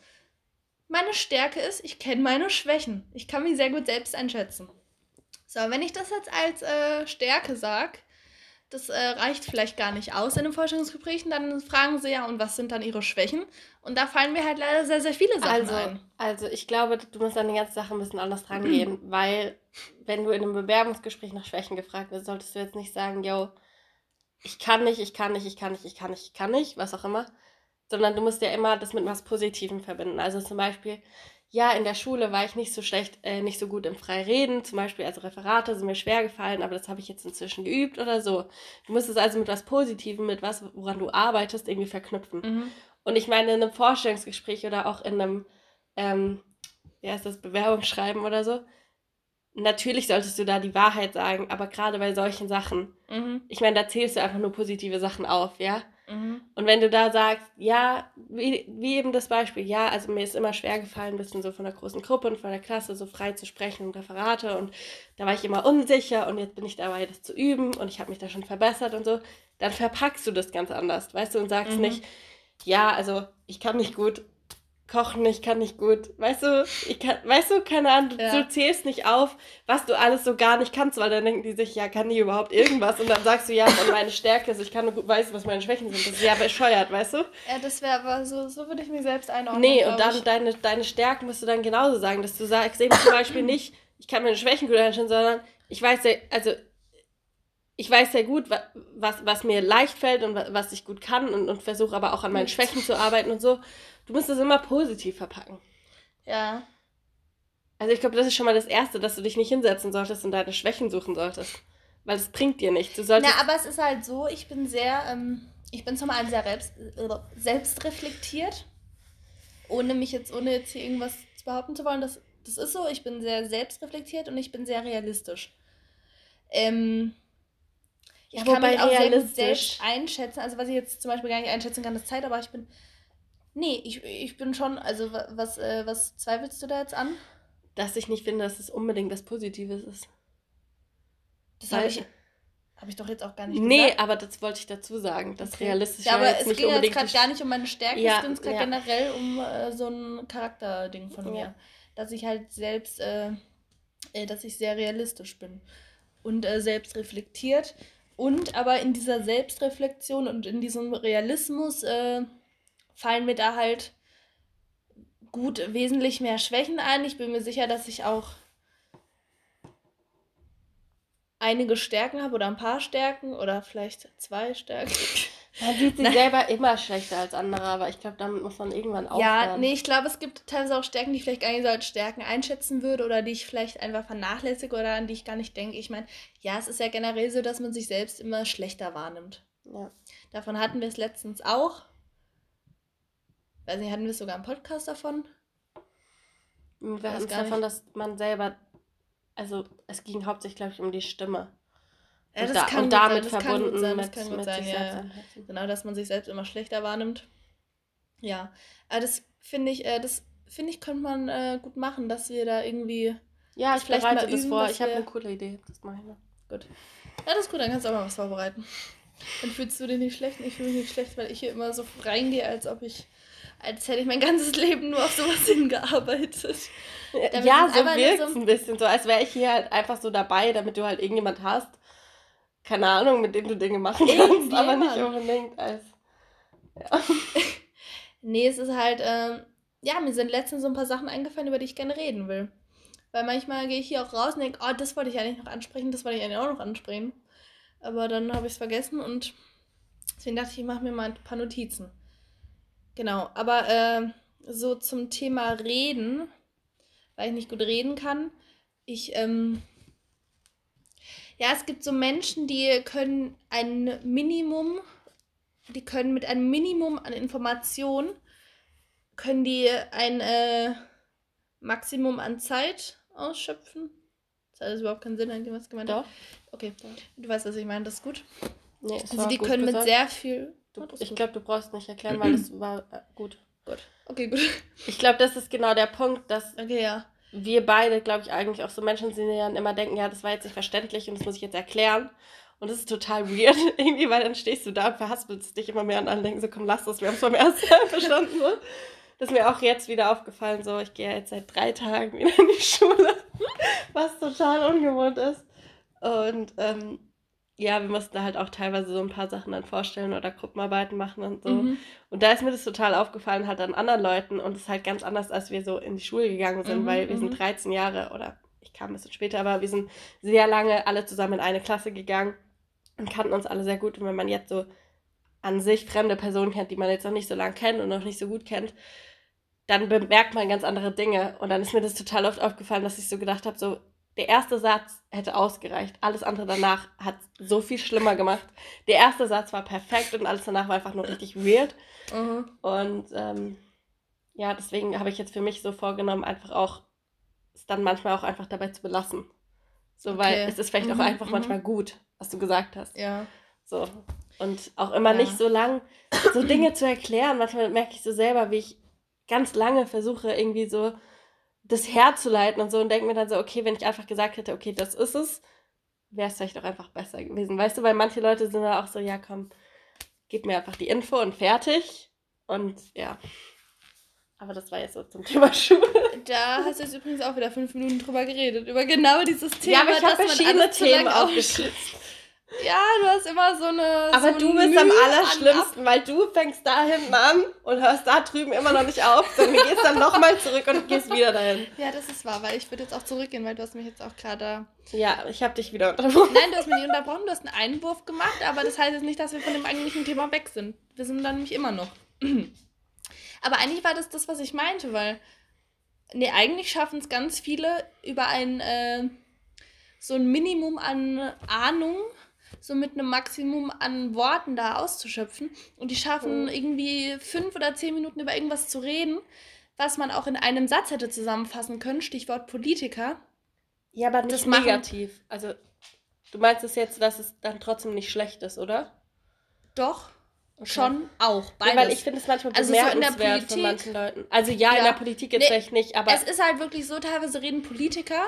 meine Stärke ist, ich kenne meine Schwächen. Ich kann mich sehr gut selbst einschätzen. So, wenn ich das jetzt als äh, Stärke sage, das äh, reicht vielleicht gar nicht aus in den Forschungsgesprächen. Dann fragen sie ja, und was sind dann ihre Schwächen? Und da fallen mir halt leider sehr, sehr viele Sachen also, ein. Also ich glaube, du musst an die ganze Sache ein bisschen anders rangehen, weil wenn du in einem Bewerbungsgespräch nach Schwächen gefragt wirst, solltest du jetzt nicht sagen, yo, ich kann nicht, ich kann nicht, ich kann nicht, ich kann nicht, ich kann nicht, was auch immer. Sondern du musst ja immer das mit was Positivem verbinden. Also zum Beispiel, ja, in der Schule war ich nicht so schlecht, äh, nicht so gut im Freireden, zum Beispiel also Referate sind mir schwer gefallen, aber das habe ich jetzt inzwischen geübt oder so. Du musst es also mit was Positivem, mit was, woran du arbeitest, irgendwie verknüpfen. Mhm. Und ich meine, in einem Vorstellungsgespräch oder auch in einem, ähm, wie heißt das, Bewerbungsschreiben oder so, natürlich solltest du da die Wahrheit sagen, aber gerade bei solchen Sachen, mhm. ich meine, da zählst du einfach nur positive Sachen auf, ja. Mhm. Und wenn du da sagst, ja, wie, wie eben das Beispiel, ja, also mir ist immer schwer gefallen, ein bisschen so von der großen Gruppe und von der Klasse so frei zu sprechen und Referate und da war ich immer unsicher und jetzt bin ich dabei, das zu üben und ich habe mich da schon verbessert und so, dann verpackst du das ganz anders, weißt du, und sagst mhm. nicht, ja, also ich kann nicht gut kochen, ich kann nicht gut. Weißt du, ich kann, weißt du, keine Ahnung, du, ja. du, zählst nicht auf, was du alles so gar nicht kannst, weil dann denken die sich, ja, kann die überhaupt irgendwas? Und dann sagst du, ja, und meine Stärke ist, ich kann nur gut weiß, was meine Schwächen sind. Das ist ja bescheuert, weißt du? Ja, das wäre aber so, so würde ich mich selbst einordnen. Nee, und dann deine, deine Stärken musst du dann genauso sagen, dass du sagst eben zum Beispiel nicht, ich kann meine Schwächen gut einstellen, sondern ich weiß ja, also ich weiß sehr gut, was, was mir leicht fällt und was ich gut kann und, und versuche aber auch an meinen Schwächen zu arbeiten und so. Du musst das immer positiv verpacken. Ja. Also ich glaube, das ist schon mal das Erste, dass du dich nicht hinsetzen solltest und deine Schwächen suchen solltest. Weil es bringt dir nichts. Du solltest ja, aber es ist halt so, ich bin sehr, ähm, ich bin zum einen sehr selbst, äh, selbstreflektiert. Ohne mich jetzt, ohne jetzt hier irgendwas behaupten zu wollen. Das, das ist so, ich bin sehr selbstreflektiert und ich bin sehr realistisch. Ähm, ja, ich kann mich auch sehr gut selbst einschätzen. Also was ich jetzt zum Beispiel gar nicht einschätzen kann, ist Zeit, aber ich bin. Nee, ich, ich bin schon, also was, äh, was zweifelst du da jetzt an? dass ich nicht finde, dass es unbedingt was Positives ist. Das habe ich, hab ich doch jetzt auch gar nicht nee, gesagt. Nee, aber das wollte ich dazu sagen, dass okay. realistisch ja, aber jetzt es nicht ging jetzt gerade gar nicht um meine Stärke, ja, es ging gerade ja. generell um äh, so ein Charakterding von mir. Dass ich halt selbst, äh, äh, dass ich sehr realistisch bin und äh, selbst reflektiert. Und aber in dieser Selbstreflexion und in diesem Realismus äh, fallen mir da halt gut wesentlich mehr Schwächen ein. Ich bin mir sicher, dass ich auch einige Stärken habe oder ein paar Stärken oder vielleicht zwei Stärken. Man sieht sich selber immer schlechter als andere, aber ich glaube, damit muss man irgendwann aufhören. Ja, nee, ich glaube, es gibt teilweise auch Stärken, die ich vielleicht gar nicht so als Stärken einschätzen würde oder die ich vielleicht einfach vernachlässige oder an die ich gar nicht denke. Ich meine, ja, es ist ja generell so, dass man sich selbst immer schlechter wahrnimmt. Ja. Davon hatten wir es letztens auch weiß nicht, hatten wir sogar einen Podcast davon? Wir hatten es davon, dass man selber, also es ging hauptsächlich, glaube ich, um die Stimme. Ja, das und, da, kann und damit sein, verbunden sein, das kann gut sein, ja. Genau, dass man sich selbst immer schlechter wahrnimmt. Ja, aber das finde ich, äh, das finde ich, könnte man äh, gut machen, dass wir da irgendwie. Ja, ich vielleicht bereite mal das üben, vor. Ich habe eine coole Idee. Das mache ich mal. Gut. Ja, das ist gut, dann kannst du auch mal was vorbereiten. Dann fühlst du dich nicht schlecht. Ich fühle mich nicht schlecht, weil ich hier immer so reingehe, als ob ich als hätte ich mein ganzes Leben nur auf sowas hingearbeitet. Damit ja, so wirkt es so ein bisschen so, als wäre ich hier halt einfach so dabei, damit du halt irgendjemand hast, keine Ahnung, mit dem du Dinge machen kannst, aber nicht unbedingt als. Ja. nee, es ist halt, ähm, ja, mir sind letztens so ein paar Sachen eingefallen, über die ich gerne reden will. Weil manchmal gehe ich hier auch raus und denke, oh, das wollte ich eigentlich noch ansprechen, das wollte ich eigentlich auch noch ansprechen. Aber dann habe ich es vergessen und deswegen dachte ich, ich mache mir mal ein paar Notizen. Genau, aber äh, so zum Thema Reden, weil ich nicht gut reden kann. Ich, ähm, ja, es gibt so Menschen, die können ein Minimum, die können mit einem Minimum an Informationen, können die ein äh, Maximum an Zeit ausschöpfen. Das hat überhaupt keinen Sinn, eigentlich was gemeint Doch. Okay, du weißt, was ich meine, das ist gut. Nee, also die können mit sehr viel Du, ich glaube, du brauchst nicht erklären, weil es war äh, gut. Gut. Okay, gut. Ich glaube, das ist genau der Punkt, dass okay, ja. wir beide, glaube ich, eigentlich auch so Menschen sind, die dann immer denken, ja, das war jetzt nicht verständlich und das muss ich jetzt erklären. Und das ist total weird, irgendwie, weil dann stehst du da und verhaspelst dich immer mehr und dann denken so, komm, lass das, wir haben es beim ersten Mal verstanden. So. Das ist mir auch jetzt wieder aufgefallen, so, ich gehe jetzt seit drei Tagen wieder in die Schule, was total ungewohnt ist. Und ähm, ja, wir mussten da halt auch teilweise so ein paar Sachen dann vorstellen oder Gruppenarbeiten machen und so. Mhm. Und da ist mir das total aufgefallen, halt an anderen Leuten und es ist halt ganz anders, als wir so in die Schule gegangen sind, mhm, weil wir sind 13 mhm. Jahre oder ich kam ein bisschen später, aber wir sind sehr lange alle zusammen in eine Klasse gegangen und kannten uns alle sehr gut. Und wenn man jetzt so an sich fremde Personen kennt, die man jetzt noch nicht so lange kennt und noch nicht so gut kennt, dann bemerkt man ganz andere Dinge. Und dann ist mir das total oft aufgefallen, dass ich so gedacht habe, so, der erste Satz hätte ausgereicht. Alles andere danach hat so viel schlimmer gemacht. Der erste Satz war perfekt und alles danach war einfach nur richtig weird. Mhm. Und ähm, ja, deswegen habe ich jetzt für mich so vorgenommen, einfach auch es dann manchmal auch einfach dabei zu belassen. So, weil okay. es ist vielleicht mhm, auch einfach mhm. manchmal gut, was du gesagt hast. Ja. So. Und auch immer ja. nicht so lang so Dinge zu erklären. Manchmal merke ich so selber, wie ich ganz lange versuche, irgendwie so das herzuleiten und so und denke mir dann so, okay, wenn ich einfach gesagt hätte, okay, das ist es, wäre es vielleicht auch einfach besser gewesen. Weißt du, weil manche Leute sind da auch so, ja, komm, gib mir einfach die Info und fertig. Und ja. Aber das war jetzt so zum Thema Schule. Da hast du jetzt übrigens auch wieder fünf Minuten drüber geredet, über genau dieses Thema. Ja, aber ich habe verschiedene Themen aufgeschlitzt. Ja, du hast immer so eine. Aber so du bist Mühe am allerschlimmsten, weil du fängst da hinten an und hörst da drüben immer noch nicht auf, sondern gehst dann nochmal zurück und gehst wieder dahin. Ja, das ist wahr, weil ich würde jetzt auch zurückgehen, weil du hast mich jetzt auch gerade. Ja, ich habe dich wieder unterbrochen. Nein, du hast mich nicht unterbrochen, du hast einen Einwurf gemacht, aber das heißt jetzt nicht, dass wir von dem eigentlichen Thema weg sind. Wir sind dann nämlich immer noch. aber eigentlich war das das, was ich meinte, weil nee, eigentlich schaffen es ganz viele über ein, äh, so ein Minimum an Ahnung, so mit einem Maximum an Worten da auszuschöpfen. Und die schaffen mhm. irgendwie fünf oder zehn Minuten über irgendwas zu reden, was man auch in einem Satz hätte zusammenfassen können. Stichwort Politiker. Ja, aber nicht das negativ. Machen, also, du meinst es jetzt, dass es dann trotzdem nicht schlecht ist, oder? Doch. Okay. Schon auch. Beides. Ja, weil ich finde es manchmal also bemerkenswert so Politik, von manchen Leuten. Also ja, ja, in der Politik jetzt nee, vielleicht nicht, aber... Es ist halt wirklich so, teilweise reden Politiker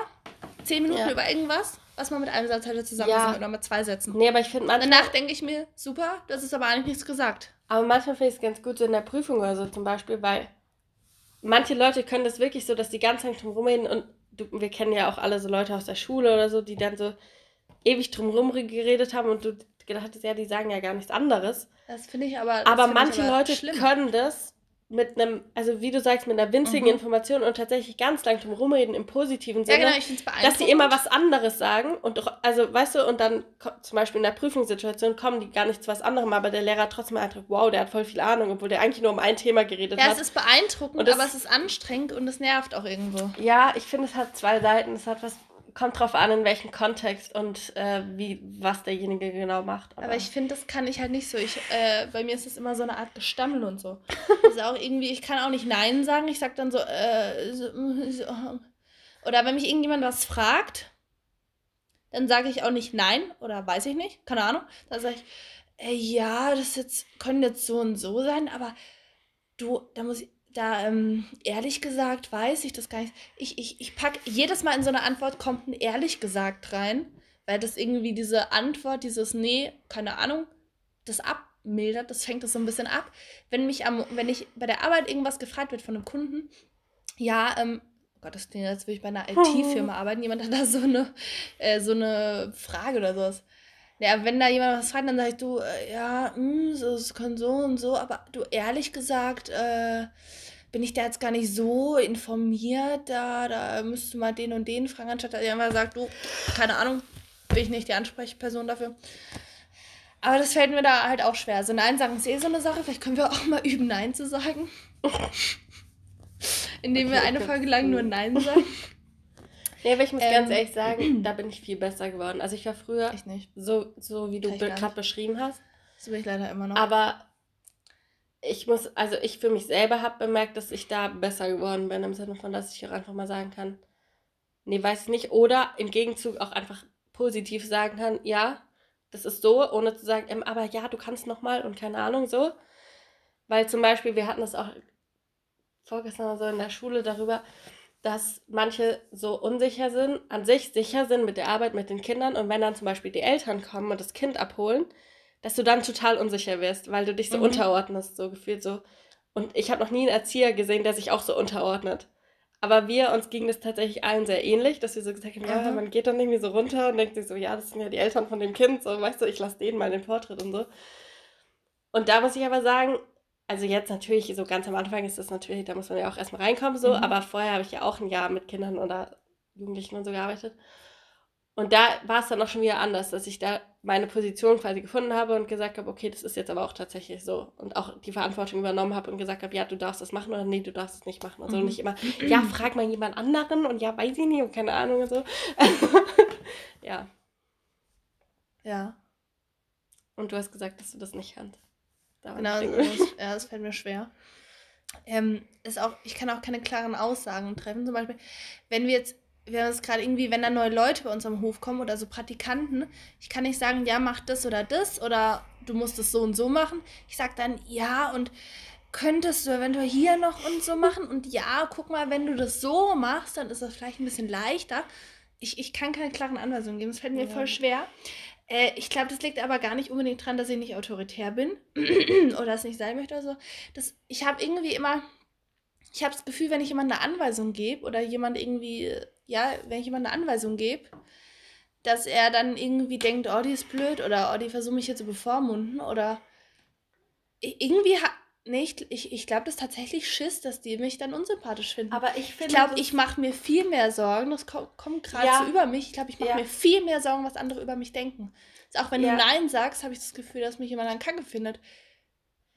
zehn Minuten ja. über irgendwas, was man mit einem Satz hätte zusammenfassen ja. oder mit zwei Sätzen. Nee, aber ich finde manchmal... Danach denke ich mir, super, das ist aber eigentlich nichts gesagt. Aber manchmal finde ich es ganz gut so in der Prüfung oder so zum Beispiel, weil manche Leute können das wirklich so, dass die ganz lang drum rumreden und du, wir kennen ja auch alle so Leute aus der Schule oder so, die dann so ewig drum rum geredet haben und du gedacht hast, ja, die sagen ja gar nichts anderes. Das finde ich aber. Aber manche aber Leute schlimm. können das mit einem, also wie du sagst, mit einer winzigen mhm. Information und tatsächlich ganz lang drum rumreden im positiven Sinne, ja, genau, dass sie immer was anderes sagen und also weißt du, und dann zum Beispiel in der Prüfungssituation kommen die gar nicht zu was anderem, aber der Lehrer hat trotzdem Eindruck, wow, der hat voll viel Ahnung, obwohl der eigentlich nur um ein Thema geredet ja, hat. Ja, es ist beeindruckend, aber es ist anstrengend und es nervt auch irgendwo. Ja, ich finde, es hat zwei Seiten. Es hat was kommt drauf an, in welchem Kontext und äh, wie, was derjenige genau macht. Aber, aber ich finde, das kann ich halt nicht so. Ich, äh, bei mir ist das immer so eine Art Gestammel und so. Das ist auch irgendwie, ich kann auch nicht Nein sagen. Ich sag dann so, äh, so, so. oder wenn mich irgendjemand was fragt, dann sage ich auch nicht Nein oder weiß ich nicht, keine Ahnung. Dann sage ich, äh, ja, das jetzt, können jetzt so und so sein, aber du, da muss ich, da, ähm, ehrlich gesagt, weiß ich das gar nicht. Ich, ich, ich packe jedes Mal in so eine Antwort kommt ein ehrlich gesagt rein, weil das irgendwie diese Antwort, dieses Nee, keine Ahnung, das abmildert, das fängt das so ein bisschen ab. Wenn mich am, wenn ich bei der Arbeit irgendwas gefragt wird von einem Kunden, ja, ähm, oh Gott, das klingt, als würde ich bei einer IT-Firma arbeiten. Jemand hat da so eine, äh, so eine Frage oder sowas. Ja, wenn da jemand was fragt, dann sag ich, du, äh, ja, mh, hm, es kann so und so, aber du, ehrlich gesagt, äh, bin ich da jetzt gar nicht so informiert, da, da müsstest du mal den und den fragen, anstatt dass jemand sagt, du, keine Ahnung, bin ich nicht die Ansprechperson dafür. Aber das fällt mir da halt auch schwer. So Nein sagen ist eh so eine Sache, vielleicht können wir auch mal üben, Nein zu sagen. Indem okay, wir eine Folge lang nur Nein sagen. Ja, aber ich muss ähm, ganz ehrlich sagen, da bin ich viel besser geworden. Also ich war früher ich nicht. So, so wie du gerade beschrieben hast. So bin ich leider immer noch. Aber ich muss, also ich für mich selber habe bemerkt, dass ich da besser geworden bin, im Sinne von, dass ich auch einfach mal sagen kann, nee, weiß ich nicht. Oder im Gegenzug auch einfach positiv sagen kann, ja, das ist so, ohne zu sagen, ähm, aber ja, du kannst nochmal und keine Ahnung, so. Weil zum Beispiel, wir hatten das auch vorgestern so in der Schule darüber, dass manche so unsicher sind, an sich sicher sind mit der Arbeit mit den Kindern und wenn dann zum Beispiel die Eltern kommen und das Kind abholen, dass du dann total unsicher wirst, weil du dich so mhm. unterordnest, so gefühlt so. Und ich habe noch nie einen Erzieher gesehen, der sich auch so unterordnet. Aber wir, uns ging das tatsächlich allen sehr ähnlich, dass wir so gesagt haben, ja, man geht dann irgendwie so runter und denkt sich so, ja, das sind ja die Eltern von dem Kind, so, weißt du, ich lasse denen mal den Vortritt und so. Und da muss ich aber sagen, also jetzt natürlich, so ganz am Anfang ist das natürlich, da muss man ja auch erstmal reinkommen, so, mhm. aber vorher habe ich ja auch ein Jahr mit Kindern oder Jugendlichen und so gearbeitet. Und da war es dann auch schon wieder anders, dass ich da meine Position quasi gefunden habe und gesagt habe, okay, das ist jetzt aber auch tatsächlich so. Und auch die Verantwortung übernommen habe und gesagt habe, ja, du darfst das machen oder nee, du darfst es nicht machen. Also mhm. nicht immer, ja, frag mal jemand anderen und ja, weiß ich nicht und keine Ahnung und so. ja. Ja. Und du hast gesagt, dass du das nicht kannst. Genau, das, ja, das fällt mir schwer. Ähm, ist auch, ich kann auch keine klaren Aussagen treffen. Zum Beispiel, wenn wir jetzt wir haben es gerade irgendwie, wenn da neue Leute bei uns am Hof kommen oder so Praktikanten, ich kann nicht sagen, ja, mach das oder das oder du musst es so und so machen. Ich sage dann, ja, und könntest du eventuell hier noch und so machen und ja, guck mal, wenn du das so machst, dann ist das vielleicht ein bisschen leichter. Ich, ich kann keine klaren Anweisungen geben, das fällt mir ja. voll schwer. Äh, ich glaube, das liegt aber gar nicht unbedingt daran, dass ich nicht autoritär bin oder es nicht sein möchte oder so. Das, ich habe irgendwie immer, ich habe das Gefühl, wenn ich jemand eine Anweisung gebe oder jemand irgendwie ja, wenn ich jemand eine Anweisung gebe, dass er dann irgendwie denkt, oh, die ist blöd oder oh, die versucht mich hier zu bevormunden oder irgendwie. Nee, ich, ich, ich glaube, das ist tatsächlich Schiss, dass die mich dann unsympathisch finden. Aber ich finde. Ich glaube, ich mache mir viel mehr Sorgen. Das kommt, kommt gerade ja. so über mich. Ich glaube, ich mache ja. mir viel mehr Sorgen, was andere über mich denken. Also auch wenn ja. du Nein sagst, habe ich das Gefühl, dass mich jemand dann Kacke findet.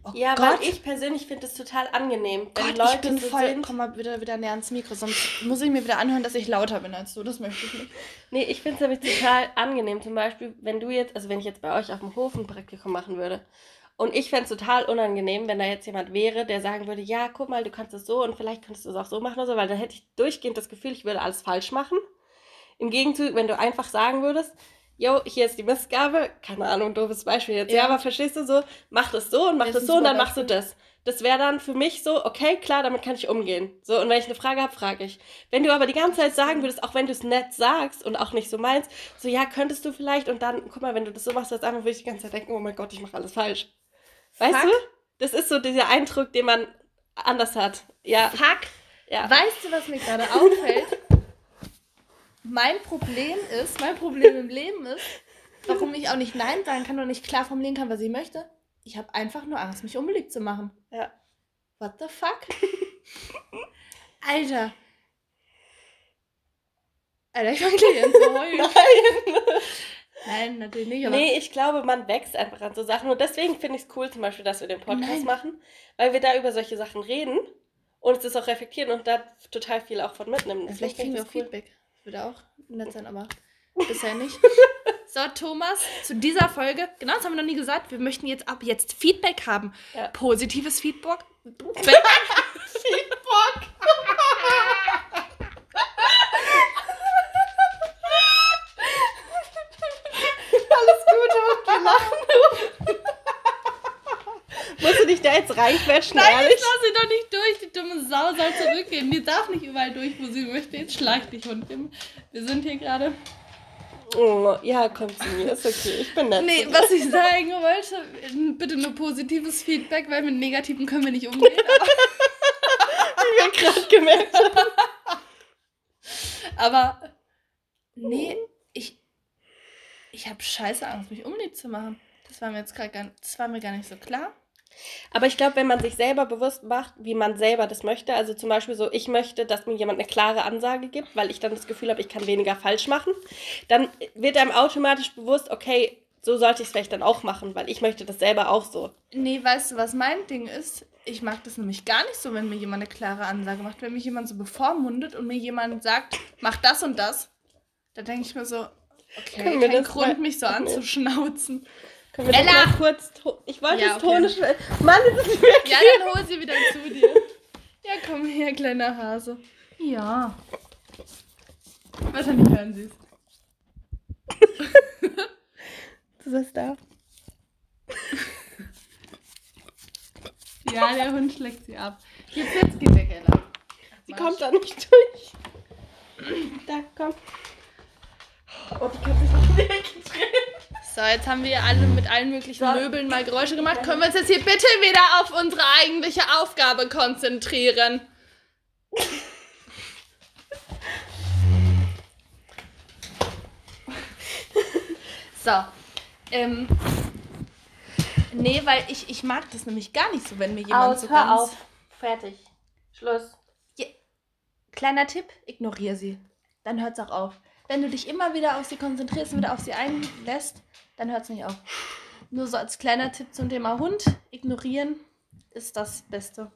Oh ja, Gott. weil ich persönlich finde es total angenehm, wenn Gott, Leute ich bin so voll, sind. Komm mal wieder, wieder näher ans Mikro, sonst muss ich mir wieder anhören, dass ich lauter bin als du. Das möchte ich nicht. Nee, ich finde es nämlich total angenehm. Zum Beispiel, wenn du jetzt, also wenn ich jetzt bei euch auf dem Hof ein Praktikum machen würde und ich fände es total unangenehm, wenn da jetzt jemand wäre, der sagen würde, ja, guck mal, du kannst es so und vielleicht könntest du es auch so machen oder so, weil dann hätte ich durchgehend das Gefühl, ich würde alles falsch machen. Im Gegenzug, wenn du einfach sagen würdest, jo, hier ist die Mistgabe, keine Ahnung, doofes Beispiel jetzt, ja, ja aber verstehst du so, mach das so und mach das, das so und dann machst du das. Das wäre dann für mich so, okay, klar, damit kann ich umgehen. So, und wenn ich eine Frage habe, frage ich. Wenn du aber die ganze Zeit sagen würdest, auch wenn du es nett sagst und auch nicht so meinst, so, ja, könntest du vielleicht und dann, guck mal, wenn du das so machst, dann würde ich die ganze Zeit denken, oh mein Gott, ich mache alles falsch. Weißt Fuck. du? Das ist so dieser Eindruck, den man anders hat. Ja. Fuck. Ja. Weißt du, was mir gerade auffällt? mein Problem ist, mein Problem im Leben ist, warum ich auch nicht Nein sagen kann und nicht klar formulieren kann, was ich möchte. Ich habe einfach nur Angst, mich unbeliebt zu machen. Ja. What the fuck? Alter. Alter, ich fange gleich an zu heulen. Nein. Nein, natürlich nicht. Aber nee, ich glaube, man wächst einfach an so Sachen. Und deswegen finde ich es cool, zum Beispiel, dass wir den Podcast Nein. machen, weil wir da über solche Sachen reden und es auch reflektieren und da total viel auch von mitnehmen. Ja, vielleicht kriegen wir auch cool. Feedback. Würde auch nett sein, aber bisher nicht. So, Thomas, zu dieser Folge, genau das haben wir noch nie gesagt, wir möchten jetzt ab jetzt Feedback haben. Ja. Positives Feedback. Feedback. Lachen. Musst du dich da jetzt reinquetschen, Nein, ehrlich? ich lass sie doch nicht durch. Die dumme Sau soll zurückgehen. Die darf nicht überall durch, wo sie möchte. Jetzt schlag dich, Hund. Wir sind hier gerade... Oh, ja, komm zu mir, ist okay, ich bin nett. Nee, was ich sagen wollte, bitte nur positives Feedback, weil mit negativen können wir nicht umgehen. Wie wir gerade gemerkt haben. Aber, nee, ich, habe scheiße Angst, mich unlieb zu machen. Das war mir jetzt gerade gar, das war mir gar nicht so klar. Aber ich glaube, wenn man sich selber bewusst macht, wie man selber das möchte, also zum Beispiel so, ich möchte, dass mir jemand eine klare Ansage gibt, weil ich dann das Gefühl habe, ich kann weniger falsch machen, dann wird einem automatisch bewusst, okay, so sollte ich es vielleicht dann auch machen, weil ich möchte das selber auch so. Nee, weißt du, was mein Ding ist? Ich mag das nämlich gar nicht so, wenn mir jemand eine klare Ansage macht. Wenn mich jemand so bevormundet und mir jemand sagt, mach das und das, da denke ich mir so, okay, kein Grund, mich so anzuschnauzen. Können wir Ella! Mal kurz. Ich wollte ja, das okay. tonisch. Mann, ist es wirklich. Ja, dann hol sie wieder zu dir. Ja, komm her, kleiner Hase. Ja. Wahrscheinlich hören sie es. du bist da. ja, der Hund schlägt sie ab. Jetzt, jetzt geht weg, Ella. Sie kommt da nicht durch. Da, komm. Oh, die kann sich nicht wegdrehen. So, jetzt haben wir alle mit allen möglichen. Möbeln mal Geräusche gemacht. Können wir uns jetzt hier bitte wieder auf unsere eigentliche Aufgabe konzentrieren? so. Ähm. Nee, weil ich, ich mag das nämlich gar nicht so, wenn mir jemand Aus, so hör ganz... auf. Fertig. Schluss. Ja. Kleiner Tipp, ignoriere sie. Dann hört's auch auf. Wenn du dich immer wieder auf sie konzentrierst und wieder auf sie einlässt, dann hört es nicht auf. Nur so als kleiner Tipp zum Thema Hund. Ignorieren ist das Beste.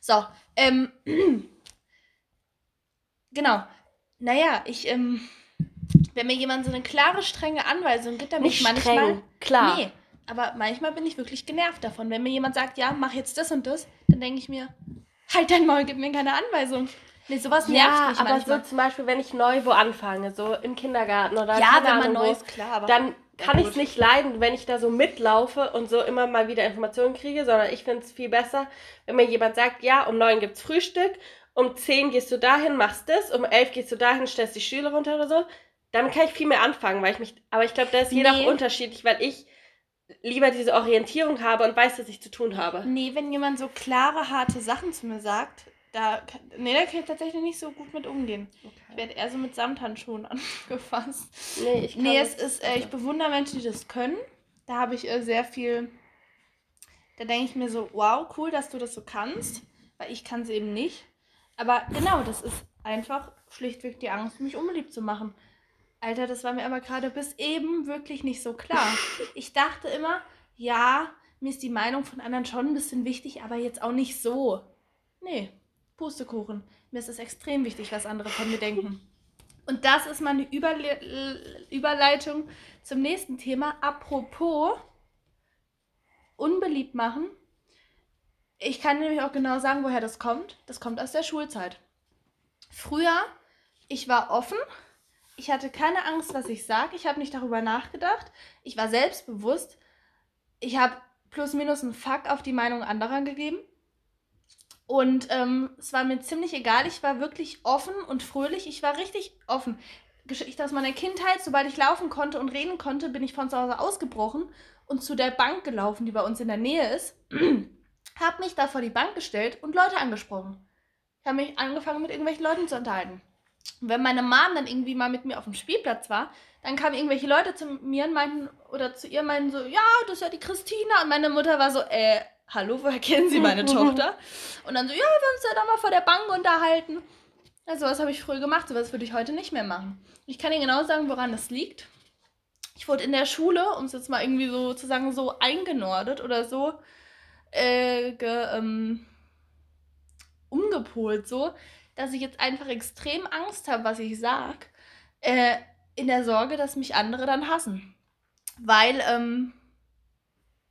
So, ähm, genau. Naja, ich, ähm, wenn mir jemand so eine klare, strenge Anweisung gibt, dann bin ich manchmal. Streng, klar. Nee, aber manchmal bin ich wirklich genervt davon. Wenn mir jemand sagt, ja, mach jetzt das und das, dann denke ich mir, halt dein Maul, gib mir keine Anweisung. Nee, sowas nervt ja, mich aber manchmal. so zum Beispiel, wenn ich neu wo anfange, so im Kindergarten oder Ja, wenn man neu ist, klar. Aber dann kann ich es nicht leiden, wenn ich da so mitlaufe und so immer mal wieder Informationen kriege, sondern ich finde es viel besser, wenn mir jemand sagt, ja, um neun gibt es Frühstück, um zehn gehst du dahin, machst das, um elf gehst du dahin, stellst die Schüler runter oder so. Damit kann ich viel mehr anfangen, weil ich mich, aber ich glaube, da ist jeder nee. auch unterschiedlich, weil ich lieber diese Orientierung habe und weiß, was ich zu tun habe. Nee, wenn jemand so klare, harte Sachen zu mir sagt, da, nee, da kann ich tatsächlich nicht so gut mit umgehen. Okay. Ich werde eher so mit Samthandschuhen angefasst. Nee, ich kann Nee, es ist, äh, ich bewundere Menschen, die das können. Da habe ich äh, sehr viel. Da denke ich mir so, wow, cool, dass du das so kannst. Weil ich kann es eben nicht. Aber genau, das ist einfach schlichtweg die Angst, mich unbeliebt zu machen. Alter, das war mir aber gerade bis eben wirklich nicht so klar. Ich dachte immer, ja, mir ist die Meinung von anderen schon ein bisschen wichtig, aber jetzt auch nicht so. Nee, Pustekuchen. Mir ist es extrem wichtig, was andere von mir denken. Und das ist meine Überle Überleitung zum nächsten Thema. Apropos unbeliebt machen. Ich kann nämlich auch genau sagen, woher das kommt. Das kommt aus der Schulzeit. Früher, ich war offen. Ich hatte keine Angst, was ich sage. Ich habe nicht darüber nachgedacht. Ich war selbstbewusst. Ich habe plus minus einen Fuck auf die Meinung anderer gegeben. Und ähm, es war mir ziemlich egal. Ich war wirklich offen und fröhlich. Ich war richtig offen. Geschichte aus meiner Kindheit. Sobald ich laufen konnte und reden konnte, bin ich von zu Hause ausgebrochen und zu der Bank gelaufen, die bei uns in der Nähe ist. hab mich da vor die Bank gestellt und Leute angesprochen. Ich habe mich angefangen, mit irgendwelchen Leuten zu unterhalten. Und wenn meine Mom dann irgendwie mal mit mir auf dem Spielplatz war, dann kamen irgendwelche Leute zu mir und meinten, oder zu ihr meinten so, ja, das ist ja die Christina. Und meine Mutter war so, äh, hallo, woher kennen Sie meine Tochter? Und dann so, ja, wir haben uns ja da mal vor der Bank unterhalten. Also was habe ich früher gemacht, sowas würde ich heute nicht mehr machen. Ich kann Ihnen genau sagen, woran das liegt. Ich wurde in der Schule, um es jetzt mal irgendwie so zu sagen, so eingenordet oder so äh, ge, ähm, umgepolt, so, dass ich jetzt einfach extrem Angst habe, was ich sag, äh, in der Sorge, dass mich andere dann hassen. Weil, ähm,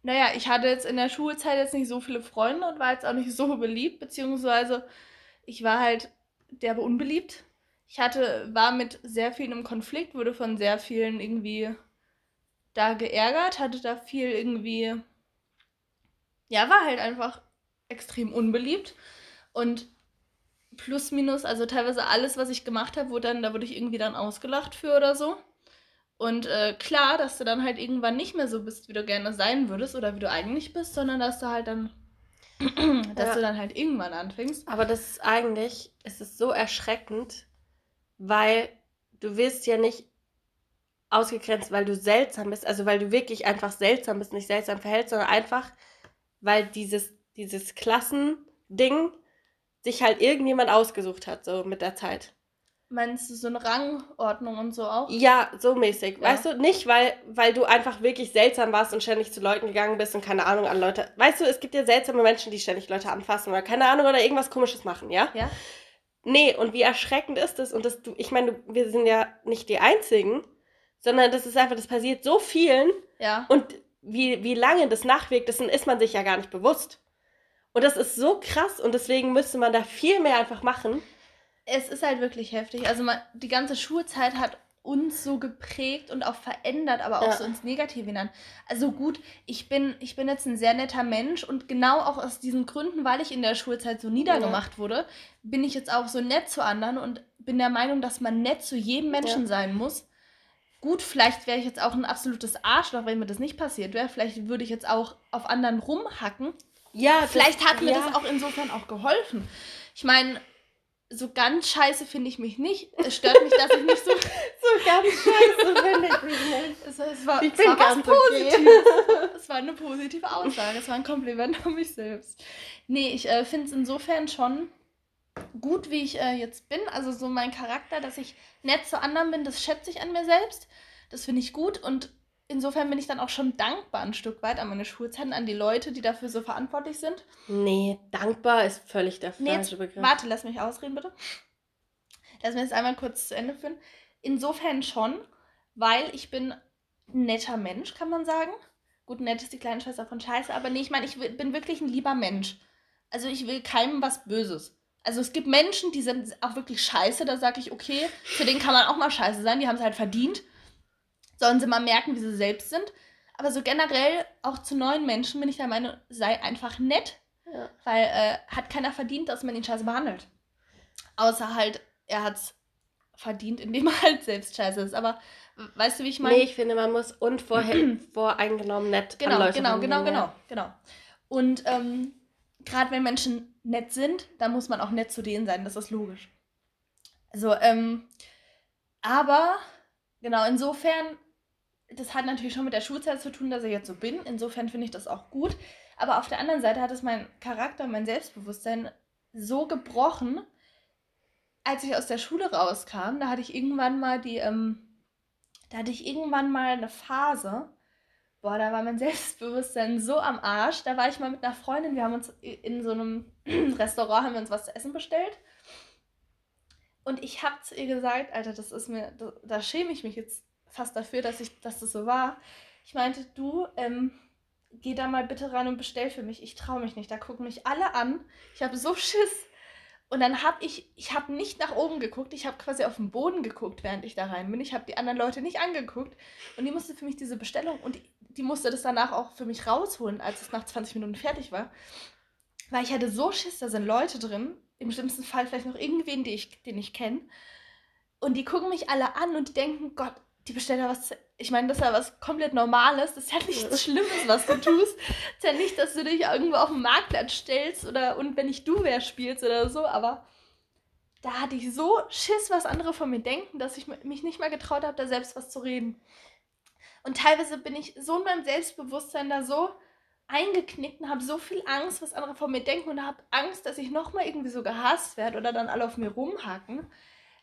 naja, ich hatte jetzt in der Schulzeit jetzt nicht so viele Freunde und war jetzt auch nicht so beliebt, beziehungsweise ich war halt derbe unbeliebt. Ich hatte, war mit sehr vielen im Konflikt, wurde von sehr vielen irgendwie da geärgert, hatte da viel irgendwie, ja, war halt einfach extrem unbeliebt. Und plus minus, also teilweise alles, was ich gemacht habe, wurde dann, da wurde ich irgendwie dann ausgelacht für oder so. Und äh, klar, dass du dann halt irgendwann nicht mehr so bist, wie du gerne sein würdest oder wie du eigentlich bist, sondern dass du halt dann, dass ja. du dann halt irgendwann anfängst. Aber das ist eigentlich, es ist so erschreckend, weil du wirst ja nicht ausgegrenzt, weil du seltsam bist, also weil du wirklich einfach seltsam bist, nicht seltsam verhältst, sondern einfach, weil dieses, dieses Klassending sich halt irgendjemand ausgesucht hat, so mit der Zeit. Meinst du so eine Rangordnung und so auch? Ja, so mäßig. Ja. Weißt du, nicht, weil, weil du einfach wirklich seltsam warst und ständig zu Leuten gegangen bist und keine Ahnung an Leute. Weißt du, es gibt ja seltsame Menschen, die ständig Leute anfassen oder keine Ahnung oder irgendwas komisches machen, ja? Ja. Nee, und wie erschreckend ist das? Und das, du, ich meine, wir sind ja nicht die Einzigen, sondern das ist einfach, das passiert so vielen. Ja. Und wie, wie lange das nachwirkt, dessen ist man sich ja gar nicht bewusst. Und das ist so krass und deswegen müsste man da viel mehr einfach machen es ist halt wirklich heftig. Also man, die ganze Schulzeit hat uns so geprägt und auch verändert, aber auch ja. so ins Negative hinein. Also gut, ich bin, ich bin jetzt ein sehr netter Mensch und genau auch aus diesen Gründen, weil ich in der Schulzeit so niedergemacht ja. wurde, bin ich jetzt auch so nett zu anderen und bin der Meinung, dass man nett zu jedem Menschen ja. sein muss. Gut, vielleicht wäre ich jetzt auch ein absolutes Arschloch, wenn mir das nicht passiert wäre. Vielleicht würde ich jetzt auch auf anderen rumhacken. Ja, vielleicht hat mir das auch insofern auch geholfen. Ich meine, so ganz scheiße finde ich mich nicht. Es stört mich, dass ich nicht so. so ganz scheiße finde ich mich nicht. Es, es war, ich es bin war ganz was Positives. Okay. es war eine positive Aussage. Es war ein Kompliment an mich selbst. Nee, ich äh, finde es insofern schon gut, wie ich äh, jetzt bin. Also so mein Charakter, dass ich nett zu anderen bin, das schätze ich an mir selbst. Das finde ich gut und insofern bin ich dann auch schon dankbar ein Stück weit an meine Schulzeit, an die Leute, die dafür so verantwortlich sind. Nee, dankbar ist völlig der falsche nee, Begriff. Warte, lass mich ausreden, bitte. Lass mich jetzt einmal kurz zu Ende führen. Insofern schon, weil ich bin ein netter Mensch, kann man sagen. Gut, nett ist die kleine Schwester von Scheiße, aber nee, ich meine, ich bin wirklich ein lieber Mensch. Also ich will keinem was Böses. Also es gibt Menschen, die sind auch wirklich scheiße, da sage ich, okay, für den kann man auch mal scheiße sein, die haben es halt verdient sollen sie mal merken, wie sie selbst sind. Aber so generell auch zu neuen Menschen bin ich der Meinung, sei einfach nett. Ja. Weil äh, hat keiner verdient, dass man ihn scheiße behandelt. Außer halt, er hat es verdient, indem er halt selbst scheiße ist. Aber weißt du, wie ich meine? Nee, ich finde, man muss unvorher voreingenommen nett genau, an Leute Genau, genau, genau, genau. Und ähm, gerade wenn Menschen nett sind, dann muss man auch nett zu denen sein. Das ist logisch. Also, ähm, aber genau, insofern das hat natürlich schon mit der Schulzeit zu tun, dass ich jetzt so bin. Insofern finde ich das auch gut. Aber auf der anderen Seite hat es mein Charakter, mein Selbstbewusstsein so gebrochen, als ich aus der Schule rauskam. Da hatte ich irgendwann mal die, ähm, da hatte ich irgendwann mal eine Phase, boah, da war mein Selbstbewusstsein so am Arsch. Da war ich mal mit einer Freundin, wir haben uns in so einem Restaurant, haben wir uns was zu essen bestellt. Und ich habe zu ihr gesagt, Alter, das ist mir, da, da, schäme ich mich jetzt fast dafür, dass, ich, dass das so war. Ich meinte, du, ähm, geh da mal bitte rein und bestell für mich. Ich traue mich nicht. Da gucken mich alle an. Ich habe so Schiss. Und dann habe ich, ich habe nicht nach oben geguckt, ich habe quasi auf den Boden geguckt, während ich da rein bin. Ich habe die anderen Leute nicht angeguckt. Und die musste für mich diese Bestellung und die, die musste das danach auch für mich rausholen, als es nach 20 Minuten fertig war. Weil ich hatte so Schiss, da sind Leute drin, im schlimmsten Fall vielleicht noch irgendwen, den ich, den ich kenne. Und die gucken mich alle an und denken, Gott, die bestellt da was. Ich meine, das ist ja was komplett Normales. Das ist ja nichts Schlimmes, was du tust. Das ist ja nicht, dass du dich irgendwo auf den Marktplatz stellst oder und wenn ich du wer spielst oder so, aber da hatte ich so Schiss, was andere von mir denken, dass ich mich nicht mal getraut habe, da selbst was zu reden. Und teilweise bin ich so in meinem Selbstbewusstsein da so eingeknickt und habe so viel Angst, was andere von mir denken und habe Angst, dass ich nochmal irgendwie so gehasst werde oder dann alle auf mir rumhacken.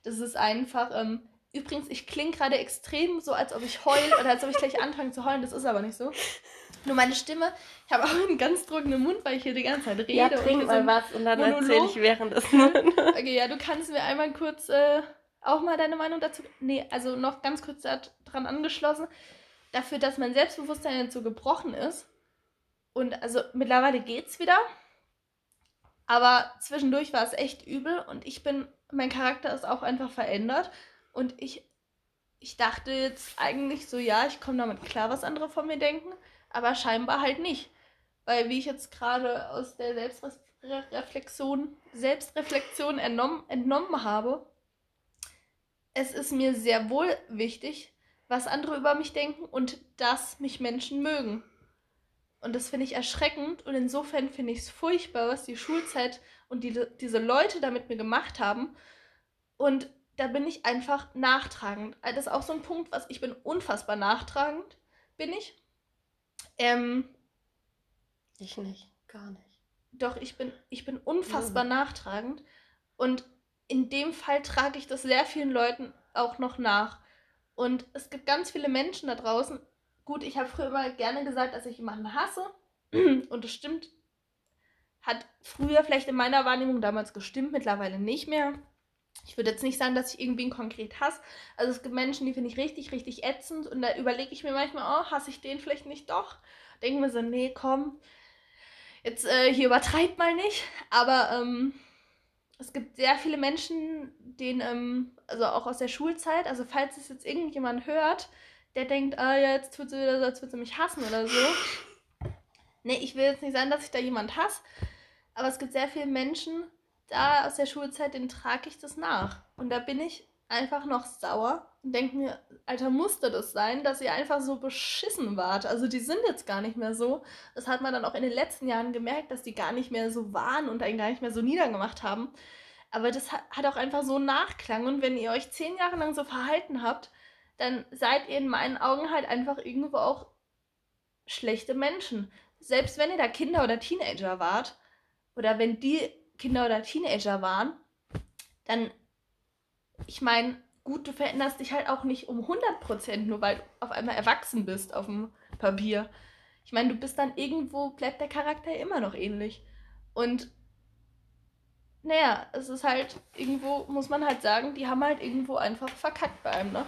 Das ist einfach, ähm, übrigens, ich klinge gerade extrem so, als ob ich heul oder als ob ich gleich anfange zu heulen. Das ist aber nicht so. Nur meine Stimme, ich habe auch einen ganz trockenen Mund, weil ich hier die ganze Zeit rede. Ja, trink mal was und dann erzähle ich während des Okay, ja, du kannst mir einmal kurz äh, auch mal deine Meinung dazu. Nee, also noch ganz kurz daran angeschlossen. Dafür, dass mein Selbstbewusstsein jetzt so gebrochen ist. Und also mittlerweile geht's wieder. Aber zwischendurch war es echt übel und ich bin, mein Charakter ist auch einfach verändert. Und ich, ich dachte jetzt eigentlich so, ja, ich komme damit klar, was andere von mir denken, aber scheinbar halt nicht. Weil wie ich jetzt gerade aus der Selbstreflexion, Selbstreflexion entnommen, entnommen habe, es ist mir sehr wohl wichtig, was andere über mich denken und dass mich Menschen mögen. Und das finde ich erschreckend und insofern finde ich es furchtbar, was die Schulzeit und die, diese Leute da mit mir gemacht haben. Und da bin ich einfach nachtragend. Das ist auch so ein Punkt, was ich bin unfassbar nachtragend, bin ich. Ähm, ich nicht, gar nicht. Doch, ich bin, ich bin unfassbar mhm. nachtragend. Und in dem Fall trage ich das sehr vielen Leuten auch noch nach. Und es gibt ganz viele Menschen da draußen. Gut, ich habe früher immer gerne gesagt, dass ich jemanden hasse. Und das stimmt. Hat früher vielleicht in meiner Wahrnehmung damals gestimmt, mittlerweile nicht mehr. Ich würde jetzt nicht sagen, dass ich irgendwen konkret hasse. Also es gibt Menschen, die finde ich richtig, richtig ätzend und da überlege ich mir manchmal, oh, hasse ich den vielleicht nicht doch? Denke mir so, nee, komm, jetzt äh, hier übertreibt mal nicht. Aber ähm, es gibt sehr viele Menschen, denen, ähm, also auch aus der Schulzeit, also falls es jetzt irgendjemand hört, der denkt, ah ja, jetzt tut sie wieder so, als würde sie mich hassen oder so. Nee, ich will jetzt nicht sagen, dass ich da jemand hasse, aber es gibt sehr viele Menschen, da aus der Schulzeit, den trage ich das nach. Und da bin ich einfach noch sauer und denke mir, Alter, musste das sein, dass ihr einfach so beschissen wart. Also die sind jetzt gar nicht mehr so. Das hat man dann auch in den letzten Jahren gemerkt, dass die gar nicht mehr so waren und einen gar nicht mehr so niedergemacht haben. Aber das hat auch einfach so einen Nachklang. Und wenn ihr euch zehn Jahre lang so verhalten habt, dann seid ihr in meinen Augen halt einfach irgendwo auch schlechte Menschen. Selbst wenn ihr da Kinder oder Teenager wart oder wenn die Kinder oder Teenager waren, dann, ich meine, gut, du veränderst dich halt auch nicht um 100%, nur weil du auf einmal erwachsen bist auf dem Papier. Ich meine, du bist dann irgendwo, bleibt der Charakter immer noch ähnlich. Und naja, es ist halt irgendwo, muss man halt sagen, die haben halt irgendwo einfach verkackt bei einem, ne?